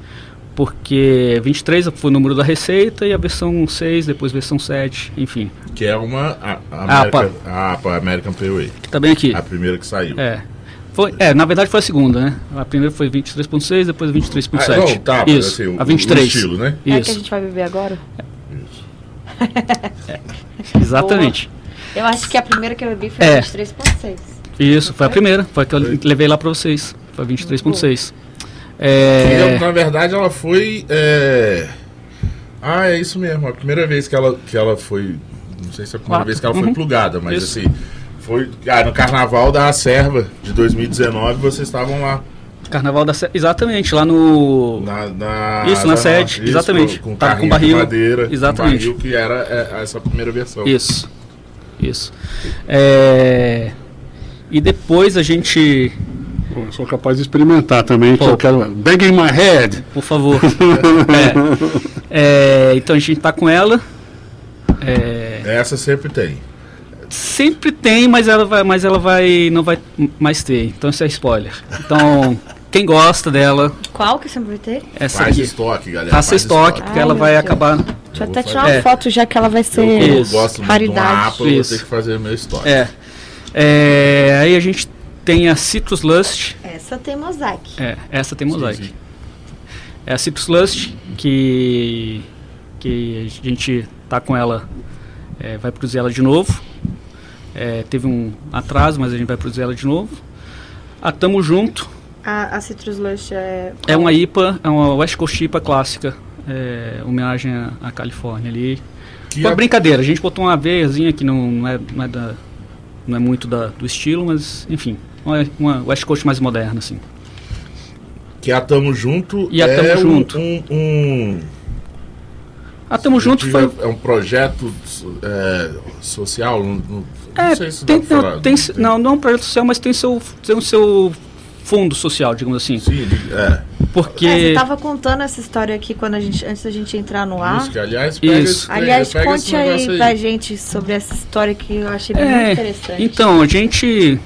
Porque 23 foi o número da receita e a versão 6, depois versão 7, enfim. Que é uma a, a Ah, American, a APA, American Pale Que tá bem aqui. A primeira que saiu. É. Foi, é, na verdade foi a segunda, né? A primeira foi 23.6, depois 23.7. Ah, não, tá, Isso, assim, o- a 23. o estilo, né? É a que a Isso, gente vai beber agora? exatamente. Eu acho que a primeira que eu bebi foi É. 23.6. Isso, foi a primeira, foi a que eu levei lá pra vocês. Foi 23.6. É, na verdade, ela foi. é, Ah, é isso mesmo. A primeira vez que ela, que ela foi. Não sei se é a primeira Quatro. vez que ela foi Uhum. plugada, mas Isso. assim. Foi. Ah, no carnaval da Serva de 2019, vocês estavam lá. Carnaval da Sé- Exatamente, lá no. Na, na Isso, na sede, exatamente. Com, com Tava com carrinho barril, de madeira. exatamente. Barril que era é, essa primeira versão. Isso. Isso. É, E depois a gente. Eu sou capaz de experimentar também, que Pô. eu quero. Bang in my head! Por favor. É. É, então a gente tá com ela. É, Essa sempre tem. Sempre tem, mas ela vai, mas ela vai, não vai mais ter. Então isso é spoiler. Então quem gosta dela, Qual que você vai ter? essa Faz aqui, estoque, galera. faça faz estoque, porque Ai, ela vai Deus. acabar. Deixa eu Eu até tirar uma É. foto já que ela vai Eu, ser eu Isso. gosto muito raridade. Eu vou ter que fazer meu estoque. É. É, aí a gente tem a Citrus Lust. Essa tem mosaic. É, essa tem Sim, mosaic. sim. É a Citrus Lust que que a gente tá com ela é, vai produzir ela de novo. É, teve um atraso, mas a gente vai produzir ela de novo. A Tamo Junto A, a Citrus Lush é. é uma IPA, é uma West Coast IPA clássica, é, homenagem à, à Califórnia ali. Que Uma a- brincadeira, a gente botou uma veiazinha que não, não, é, não, é da, não é muito da, do estilo, mas enfim, uma, uma West Coast mais moderna, assim. Que a Tamo Junto E a é Tamo um, Junto. um, um- A Tamo Junto foi. É um projeto é, social? Não, não- não É, sei se tem, não, falar. tem, não, não é um projeto social, mas tem seu, tem o seu fundo social, digamos assim. Sim, é. Porque. É, você tava contando essa história aqui quando a gente, antes da gente entrar no ar. Música, aliás, pega Isso. esse- Aliás, pega esse conte aí, negócio pra gente sobre essa história que eu achei muito É, interessante. então, a gente,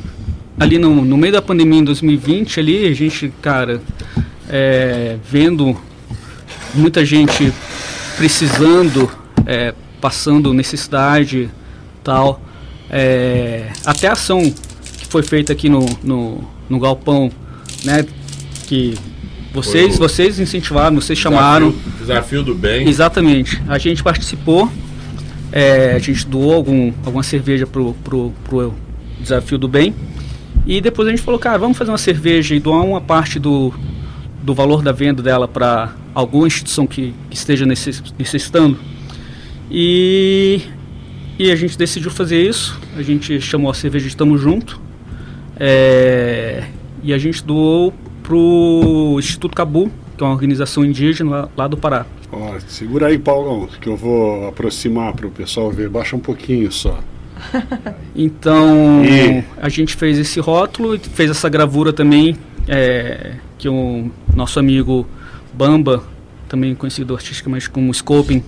ali no, no meio da pandemia em 2020, ali, a gente, cara, é, vendo muita gente precisando, é, passando necessidade tal, é, até a ação que foi feita aqui no, no, no Galpão, né, que vocês, o- vocês incentivaram, vocês chamaram, Desafio, desafio do bem. Exatamente. A gente participou, é, a gente doou algum, alguma cerveja pro, pro, pro Desafio do Bem. E depois a gente falou, cara, vamos fazer uma cerveja e doar uma parte do, do valor da venda dela para alguma instituição que, que esteja necess- necessitando. E, e a gente decidiu fazer isso. A gente chamou a cerveja de Tamo Junto. É, e a gente doou pro Instituto Cabu, que é uma organização indígena lá, lá do Pará. Ó, segura aí, Paulão, que eu vou aproximar para o pessoal ver. Baixa um pouquinho só. Então E- a gente fez esse rótulo e fez essa gravura também, é, que o nosso amigo Bamba, também conhecido artisticamente como Scoping,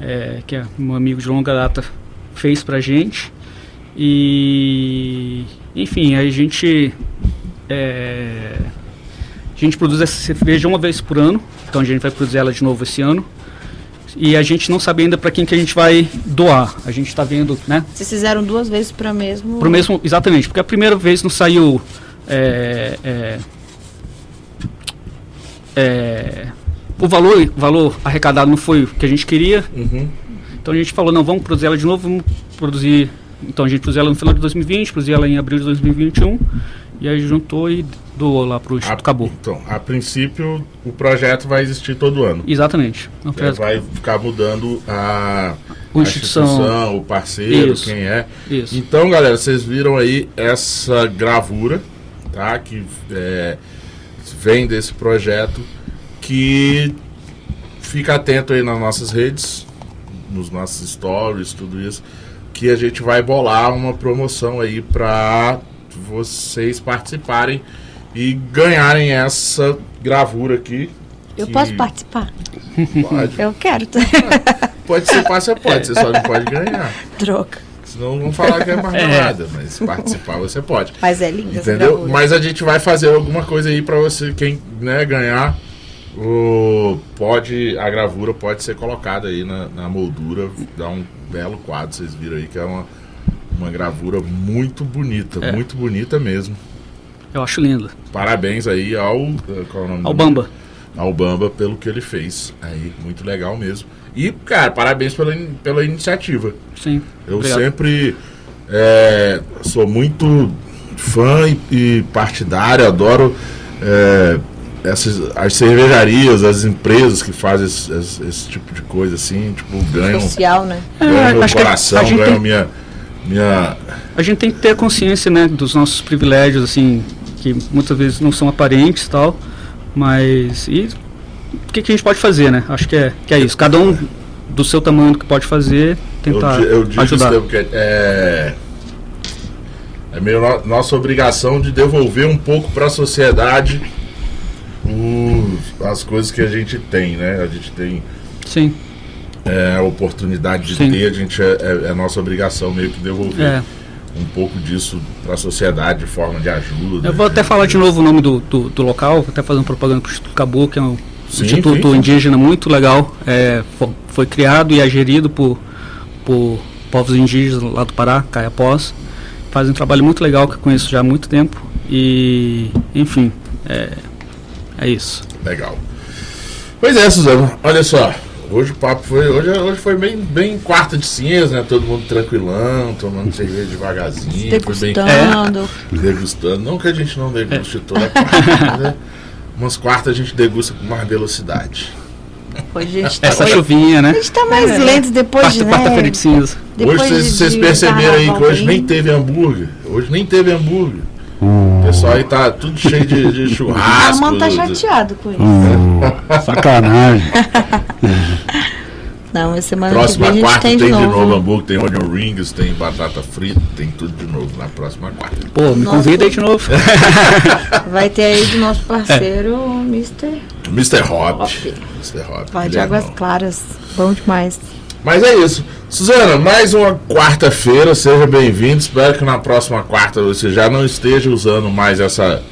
é, que é um amigo de longa data, fez pra gente. E enfim, a gente é, a gente produz essa cerveja uma vez por ano, então a gente vai produzir ela de novo esse ano. E a gente não sabe ainda para quem que a gente vai doar. A gente está vendo, né? Vocês fizeram duas vezes para mesmo. Pro mesmo, exatamente, porque a primeira vez não saiu é, é, é, o valor, valor arrecadado não foi o que a gente queria, Uhum. então a gente falou, não, vamos produzir ela de novo, vamos produzir. Então a gente produziu ela no final de 2020, produziu ela em abril de 2021, e aí juntou e doou lá pro Instituto Cabo. Então, a princípio, o projeto vai existir todo ano. Exatamente. É É, vai ficar mudando a, O a instituição. o parceiro, Isso. quem é. Isso. Então, galera, vocês viram aí essa gravura, tá? Que é, vem desse projeto que fica atento aí nas nossas redes, nos nossos stories, tudo isso, que a gente vai bolar uma promoção aí para vocês participarem e ganharem essa gravura aqui. Eu que posso participar? Pode. Eu quero. Pode ser, você pode, você só não pode ganhar. Troca. Senão vão falar que é mais É. nada, mas participar você pode. Mas é linda essa Entendeu? Mas a gente vai fazer alguma coisa aí pra você, quem né, ganhar, o, pode, a gravura pode ser colocada aí na, na moldura, dá um belo quadro, vocês viram aí que é uma, uma gravura muito bonita, É. muito bonita mesmo. Eu acho lindo. Parabéns aí ao, eh, qual é o nome Ao do- Bamba. ao Bamba pelo que ele fez. Aí, muito legal mesmo. E, cara, parabéns pela, pela iniciativa. Sim. Eu Obrigado. sempre é, sou muito fã e, e partidário, adoro é, essas, as cervejarias, as empresas que fazem esse, esse- esse tipo de coisa assim, tipo, ganham, Social, né? ganham É, meu coração, ganham tem- minha, minha. A gente tem que ter consciência, né, dos nossos privilégios, assim, que muitas vezes não são aparentes e tal, mas e o que, que a gente pode fazer, né? Acho que é, que é isso. Cada um do seu tamanho que pode fazer, Eu, tentar di- eu digo ajudar. isso porque é, é meio no- nossa obrigação de devolver um pouco para a sociedade os- as coisas que a gente tem, né? A gente tem Sim, é, a oportunidade de Sim. ter, a gente é, é- é nossa obrigação meio que devolver é. um pouco disso para a sociedade de forma de ajuda. Eu vou até falar de novo o nome do, do, do local, vou até fazer uma propaganda para o Instituto Cabo, que é um Sim, instituto sim, sim. indígena muito legal. É, fo- foi criado e é gerido por, por povos indígenas lá do Pará, Caiapós. Fazem um trabalho muito legal que eu conheço já há muito tempo. E, enfim, é, é isso. Legal. Pois é, Suzano, olha só. Hoje o papo foi. Hoje, hoje foi bem, bem quarta de cinza, né? Todo mundo tranquilão, tomando cerveja devagarzinho. Foi bem Degustando. degustando. Não que a gente não deguste toda quarta, mas é, umas quartas a gente degusta com mais velocidade. Hoje a gente tá, Essa chuvinha, né? a gente tá mais É. lento depois Quarta- de. né, Quarta-feira de cinza. depois hoje vocês, de- vocês perceberam aí que hoje nem teve hambúrguer. Hoje nem teve hambúrguer. O pessoal aí tá tudo cheio de, de churrasco. Armando tá chateado com isso. Hum, sacanagem. Não, essa semana Próxima que vem a gente quarta tem, tem, de novo. hambúrguer, tem onion rings, tem batata frita, tem tudo de novo na próxima quarta. Pô, me Nossa. convida aí de novo. Vai ter aí do nosso parceiro, Mr. Mr. Hop. Mr. Hop. Vai de é Águas. Claras. Bom demais. Mas é isso. Suzana, mais uma quarta-feira, seja bem-vindo. Espero que na próxima quarta você já não esteja usando mais essa,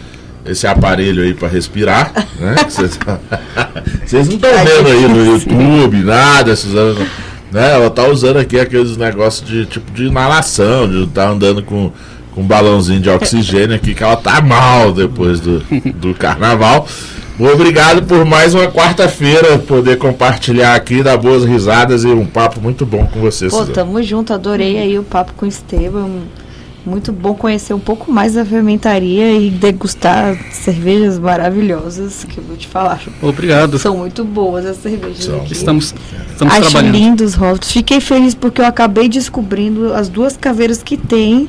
esse aparelho aí para respirar. Né? Vocês não estão Tá vendo aí no. YouTube, nada, Suzana. Né? Ela tá usando aqui aqueles negócios de tipo de inalação, de estar andando com, com um balãozinho de oxigênio aqui, que ela tá mal depois do, do carnaval. Obrigado por mais uma quarta-feira poder compartilhar aqui, dar boas risadas e um papo muito bom com você, Pô, Suzana. tamo junto, adorei aí o papo com o Esteban. Muito bom conhecer um pouco mais da fermentaria e degustar cervejas maravilhosas, que eu vou te falar. Obrigado. São muito boas as cervejas São. aqui. Estamos, estamos Acho trabalhando. lindos os rótulos. Fiquei feliz porque eu acabei descobrindo as duas caveiras que tem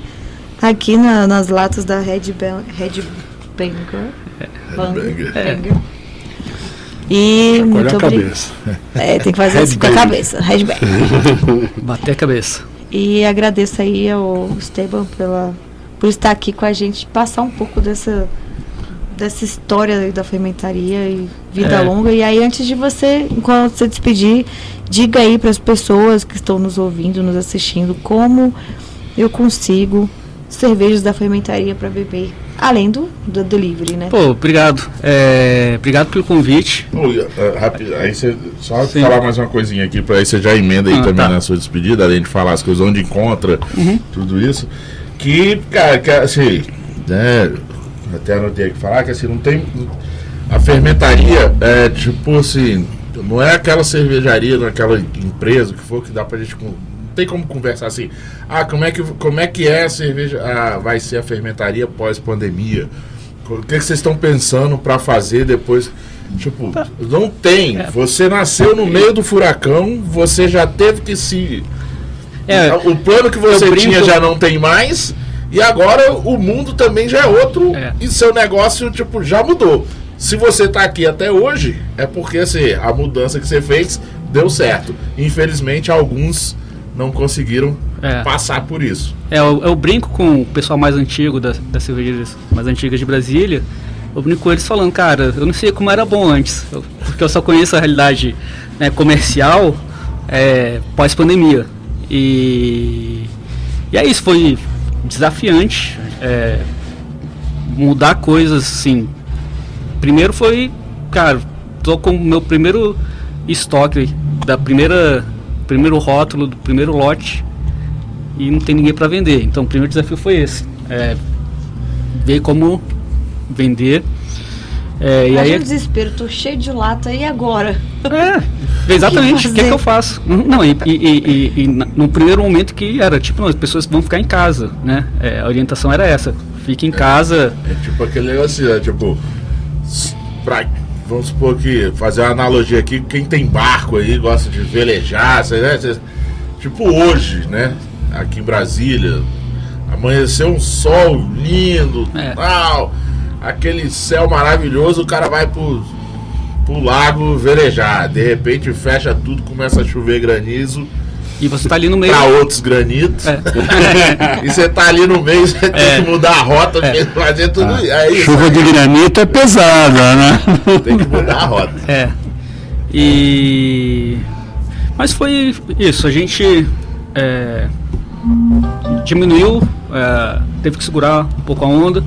aqui na- nas latas da Red, Bang, Red Banger. Bang- Banger. Banger. E muito a obrigada. cabeça. É, tem que fazer assim com a cabeça. Red Banger. Bater a cabeça. E agradeço aí ao Esteban pela, por estar aqui com a gente, passar um pouco dessa, dessa história da fermentaria e vida É. longa. E aí, antes de você, enquanto você despedir, diga aí para as pessoas que estão nos ouvindo, nos assistindo, como eu consigo cervejas da fermentaria para beber, além do, do delivery, né? Pô, obrigado. É, obrigado pelo convite. Eh, rápido, aí você só Sim. falar mais uma coisinha aqui para aí você já emenda aí Ah, também tá. na sua despedida, além de falar as coisas onde encontra Uhum. tudo isso. Que, cara, que, assim, né, até anotei aqui falar que assim, não tem. A fermentaria é tipo assim, não é aquela cervejaria, naquela empresa que for que dá pra gente. Tem como conversar assim. Ah, como é que, como é, que é a cerveja. ah, vai ser a fermentaria pós-pandemia? O que, que vocês estão pensando para fazer depois? Tipo, não tem. É. Você nasceu no meio do furacão, você já teve que se. É, o plano que você tinha já não tem mais. E agora o mundo também já é outro. É. E seu negócio, tipo, já mudou. Se você tá aqui até hoje, é porque assim, a mudança que você fez deu certo. Infelizmente, alguns não conseguiram É. passar por isso. É, eu, eu brinco com o pessoal mais antigo das, das cervejarias mais antigas de Brasília. Eu brinco com eles falando, cara, eu não sei como era bom antes, eu- porque eu só conheço a realidade né, comercial é, pós-pandemia. E, e é isso, foi desafiante é, mudar coisas assim. Primeiro foi, cara, tô com o meu primeiro estoque da primeira primeiro rótulo do primeiro lote e não tem ninguém para vender. Então o primeiro desafio foi esse, é, ver como vender. É, e aí o desespero, tô cheio de lata, e agora? é, exatamente, o que, é que eu faço? Uhum, Não, e, e- e- e- e no primeiro momento que era, tipo, não, as pessoas vão ficar em casa, né? É, a orientação era essa, fique em casa. É tipo aquele negócio, né? tipo, pra, vamos supor que, fazer uma analogia aqui, quem tem barco aí, gosta de velejar, né, tipo hoje, né, aqui em Brasília, amanheceu um sol lindo, É. tal, aquele céu maravilhoso, o cara vai pro, pro lago velejar, de repente fecha tudo, começa a chover granizo, E você tá ali no meio. pra outros granitos, É. e você tá ali no meio, você É. tem que mudar a rota, fazer tudo, é isso. Chuva de granito é pesada, né? Tem que mudar a rota. É. E. Mas foi isso, a gente é, diminuiu, é, teve que segurar um pouco a onda.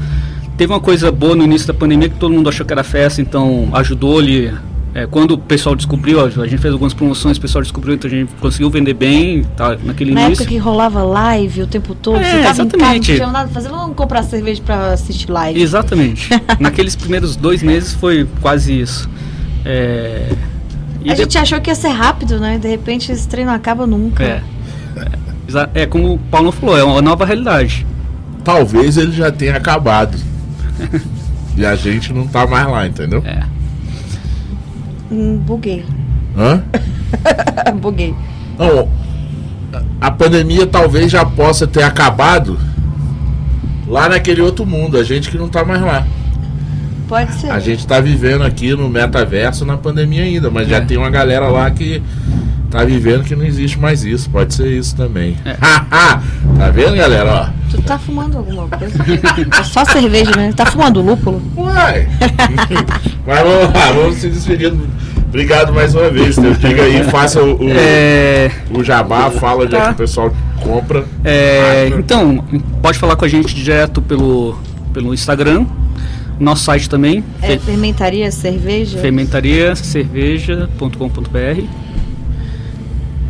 Teve uma coisa boa no início da pandemia que todo mundo achou que era festa, então ajudou ali. É, quando o pessoal descobriu, ó, a gente fez algumas promoções, o pessoal descobriu, então a gente conseguiu vender bem tá, naquele Na início. época que rolava live o tempo todo, É, você tava em casa, não exatamente. tinha nada fazer, vamos comprar cerveja pra assistir live. Exatamente. Naqueles primeiros dois meses foi quase isso. É, E A de- gente achou que ia ser rápido, né? De repente esse treino não acaba nunca. É. É, é como o Paulo falou, é uma nova realidade. Talvez ele já tenha acabado. e a gente não tá mais lá, entendeu? É. Hum, buguei. Hã? buguei. Não, a pandemia talvez já possa ter acabado lá naquele outro mundo, a gente que não tá mais lá. Pode ser. A gente tá vivendo aqui no metaverso na pandemia ainda, mas já É. tem uma galera lá que tá vivendo que não existe mais isso. Pode ser isso também. É. tá vendo, galera? Tu tá fumando alguma coisa? é só cerveja, né? Tá fumando lúpulo? Ó, uai. mas vamos lá, vamos se despedir. Obrigado mais uma vez. Deus. Diga aí, faça o, o, É, o jabá, fala onde é Tá. que o pessoal compra. é, então, pode falar com a gente direto pelo, pelo Instagram, nosso site também, É fe- fermentaria, cerveja? fermentariacerveja.com.br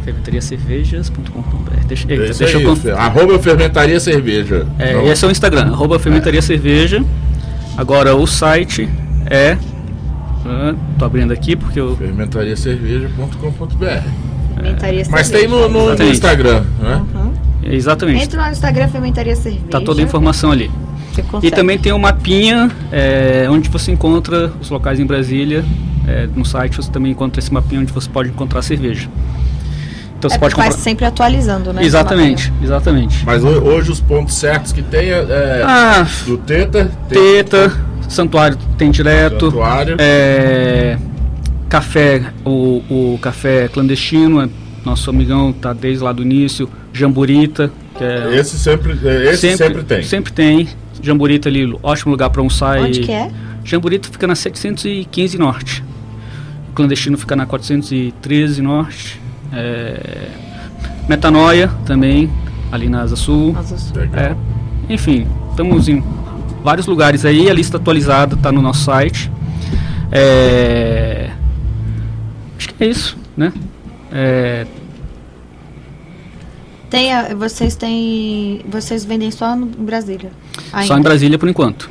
fermentariacervejas.com.br Deixa, É eita, isso deixa eu conf- arroba fermentaria cerveja. É, Não- esse é o Instagram, arroba fermentaria cerveja. Agora o site é. ah, tô abrindo aqui porque eu. fermentariacerveja.com.br Fermentaria Mas tem no, no- no. Instagram, né? Uhum. Exatamente. Entra lá no Instagram Fermentaria Cerveja. Tá toda a informação ali. E também tem um mapinha é, onde você encontra os locais em Brasília. É, no site você também encontra esse mapinha onde você pode encontrar cerveja. Então É, você pode comprar. sempre atualizando, né? Exatamente, exatamente. Mas ho- hoje os pontos certos que tem é, é Ah, do Teta, tem teta, santuário tem direto. Santuário. É, café, o, o café clandestino, é nosso amigão tá desde lá do início. Jamburita, que é Esse sempre, é, esse sempre, tem. Sempre tem. Jamburita ali, ótimo lugar para almoçar. Onde e- que é? Jamburita fica na 715 Norte. O clandestino fica na 413 Norte. É, Metanoia também, ali na Asa Sul. Asa Sul. É, enfim, estamos em vários lugares aí. A lista atualizada está no nosso site. É, acho que é isso, né? É, Tem, a- vocês têm. Vocês vendem só no Brasília. Só Ainda. em Brasília por enquanto.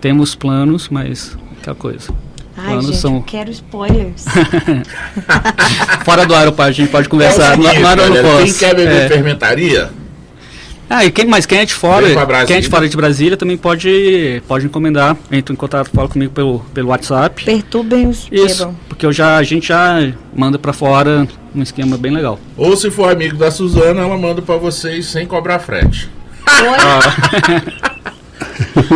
Temos planos, mas aquela coisa. Ai, planos gente, são- eu quero spoilers. Fora do aeroporto a gente pode conversar. É o no, no galera, aeroporto. quem quer beber É. fermentaria, Ah, e quem, mas quem é de fora, quem é de fora de Brasília também pode, pode encomendar. Entra em contato, fala comigo pelo, pelo WhatsApp. Perturbem os Isso, bebam. porque eu já, a gente já manda pra fora um esquema bem legal. ou se for amigo da Suzana, ela manda pra vocês sem cobrar frete. Oi?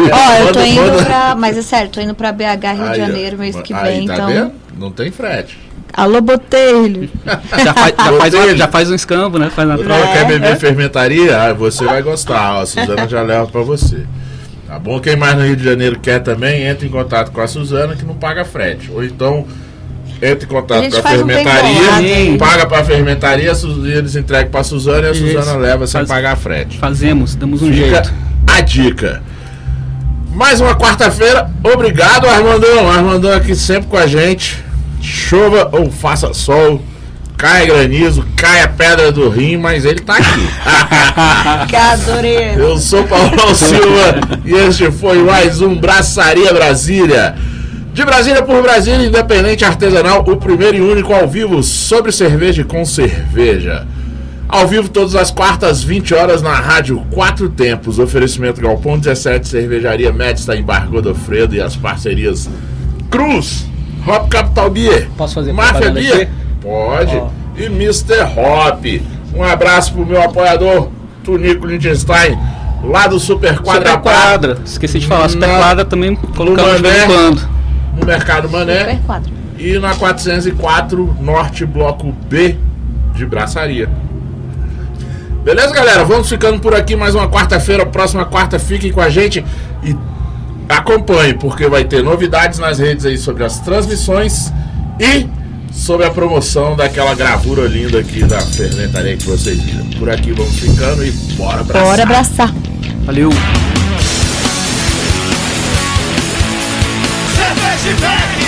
Ó, eu tô indo manda- pra. Mas é sério, tô indo pra BH Rio Aí, de. Janeiro mês que Aí, vem, tá então. vendo? Não tem frete. Alô, Botelho. Já, faz, já, faz, Botelho. já faz um escambo, né? Faz na troca. quer beber fermentaria? Ah, você vai gostar. ó, A Suzana já leva pra você. Tá bom? Quem mais no Rio de Janeiro quer também, entra em contato com a Suzana que não paga frete. Ou então entra em contato com a um fermentaria, bolado aí. paga pra fermentaria, a e eles entregam pra Suzana e a Isso. Suzana leva sem Faz- pagar frete. Fazemos, damos um Fica jeito. a dica. Mais uma quarta-feira. Obrigado, Armandão. Armandão aqui sempre com a gente. Chova ou faça sol, caia granizo, caia pedra do rim, mas ele tá aqui. Que adorei. Eu sou Paulo Silva e este foi mais um Braçaria Brasília. De Brasília por Brasília, independente artesanal, o primeiro e único ao vivo sobre cerveja e com cerveja. Ao vivo todas as quartas, 20 horas na rádio Quatro Tempos. Oferecimento Galpão 17, Cervejaria Médica em Bargo do Fredo e as parcerias Cruz, Hop Capital Beer, Posso fazer Máfia Beer, aqui? pode, Ó. e Mr. Hop. Um abraço pro meu apoiador, Tunico Liechtenstein, lá do Super Quadra Super quadra. Esqueci de falar, super Na- quadra também colocamos Mané. quando. no Mercado Mané. Super quadro. E na 404 Norte Bloco B de Braçaria. Beleza, galera? Vamos ficando por aqui mais uma quarta-feira. Próxima quarta, fiquem com a gente e acompanhe, porque vai ter novidades nas redes aí sobre as transmissões e sobre a promoção daquela gravura linda aqui da fermentaria que vocês viram. Por aqui vamos ficando e bora abraçar. Bora abraçar. Valeu. Cerveja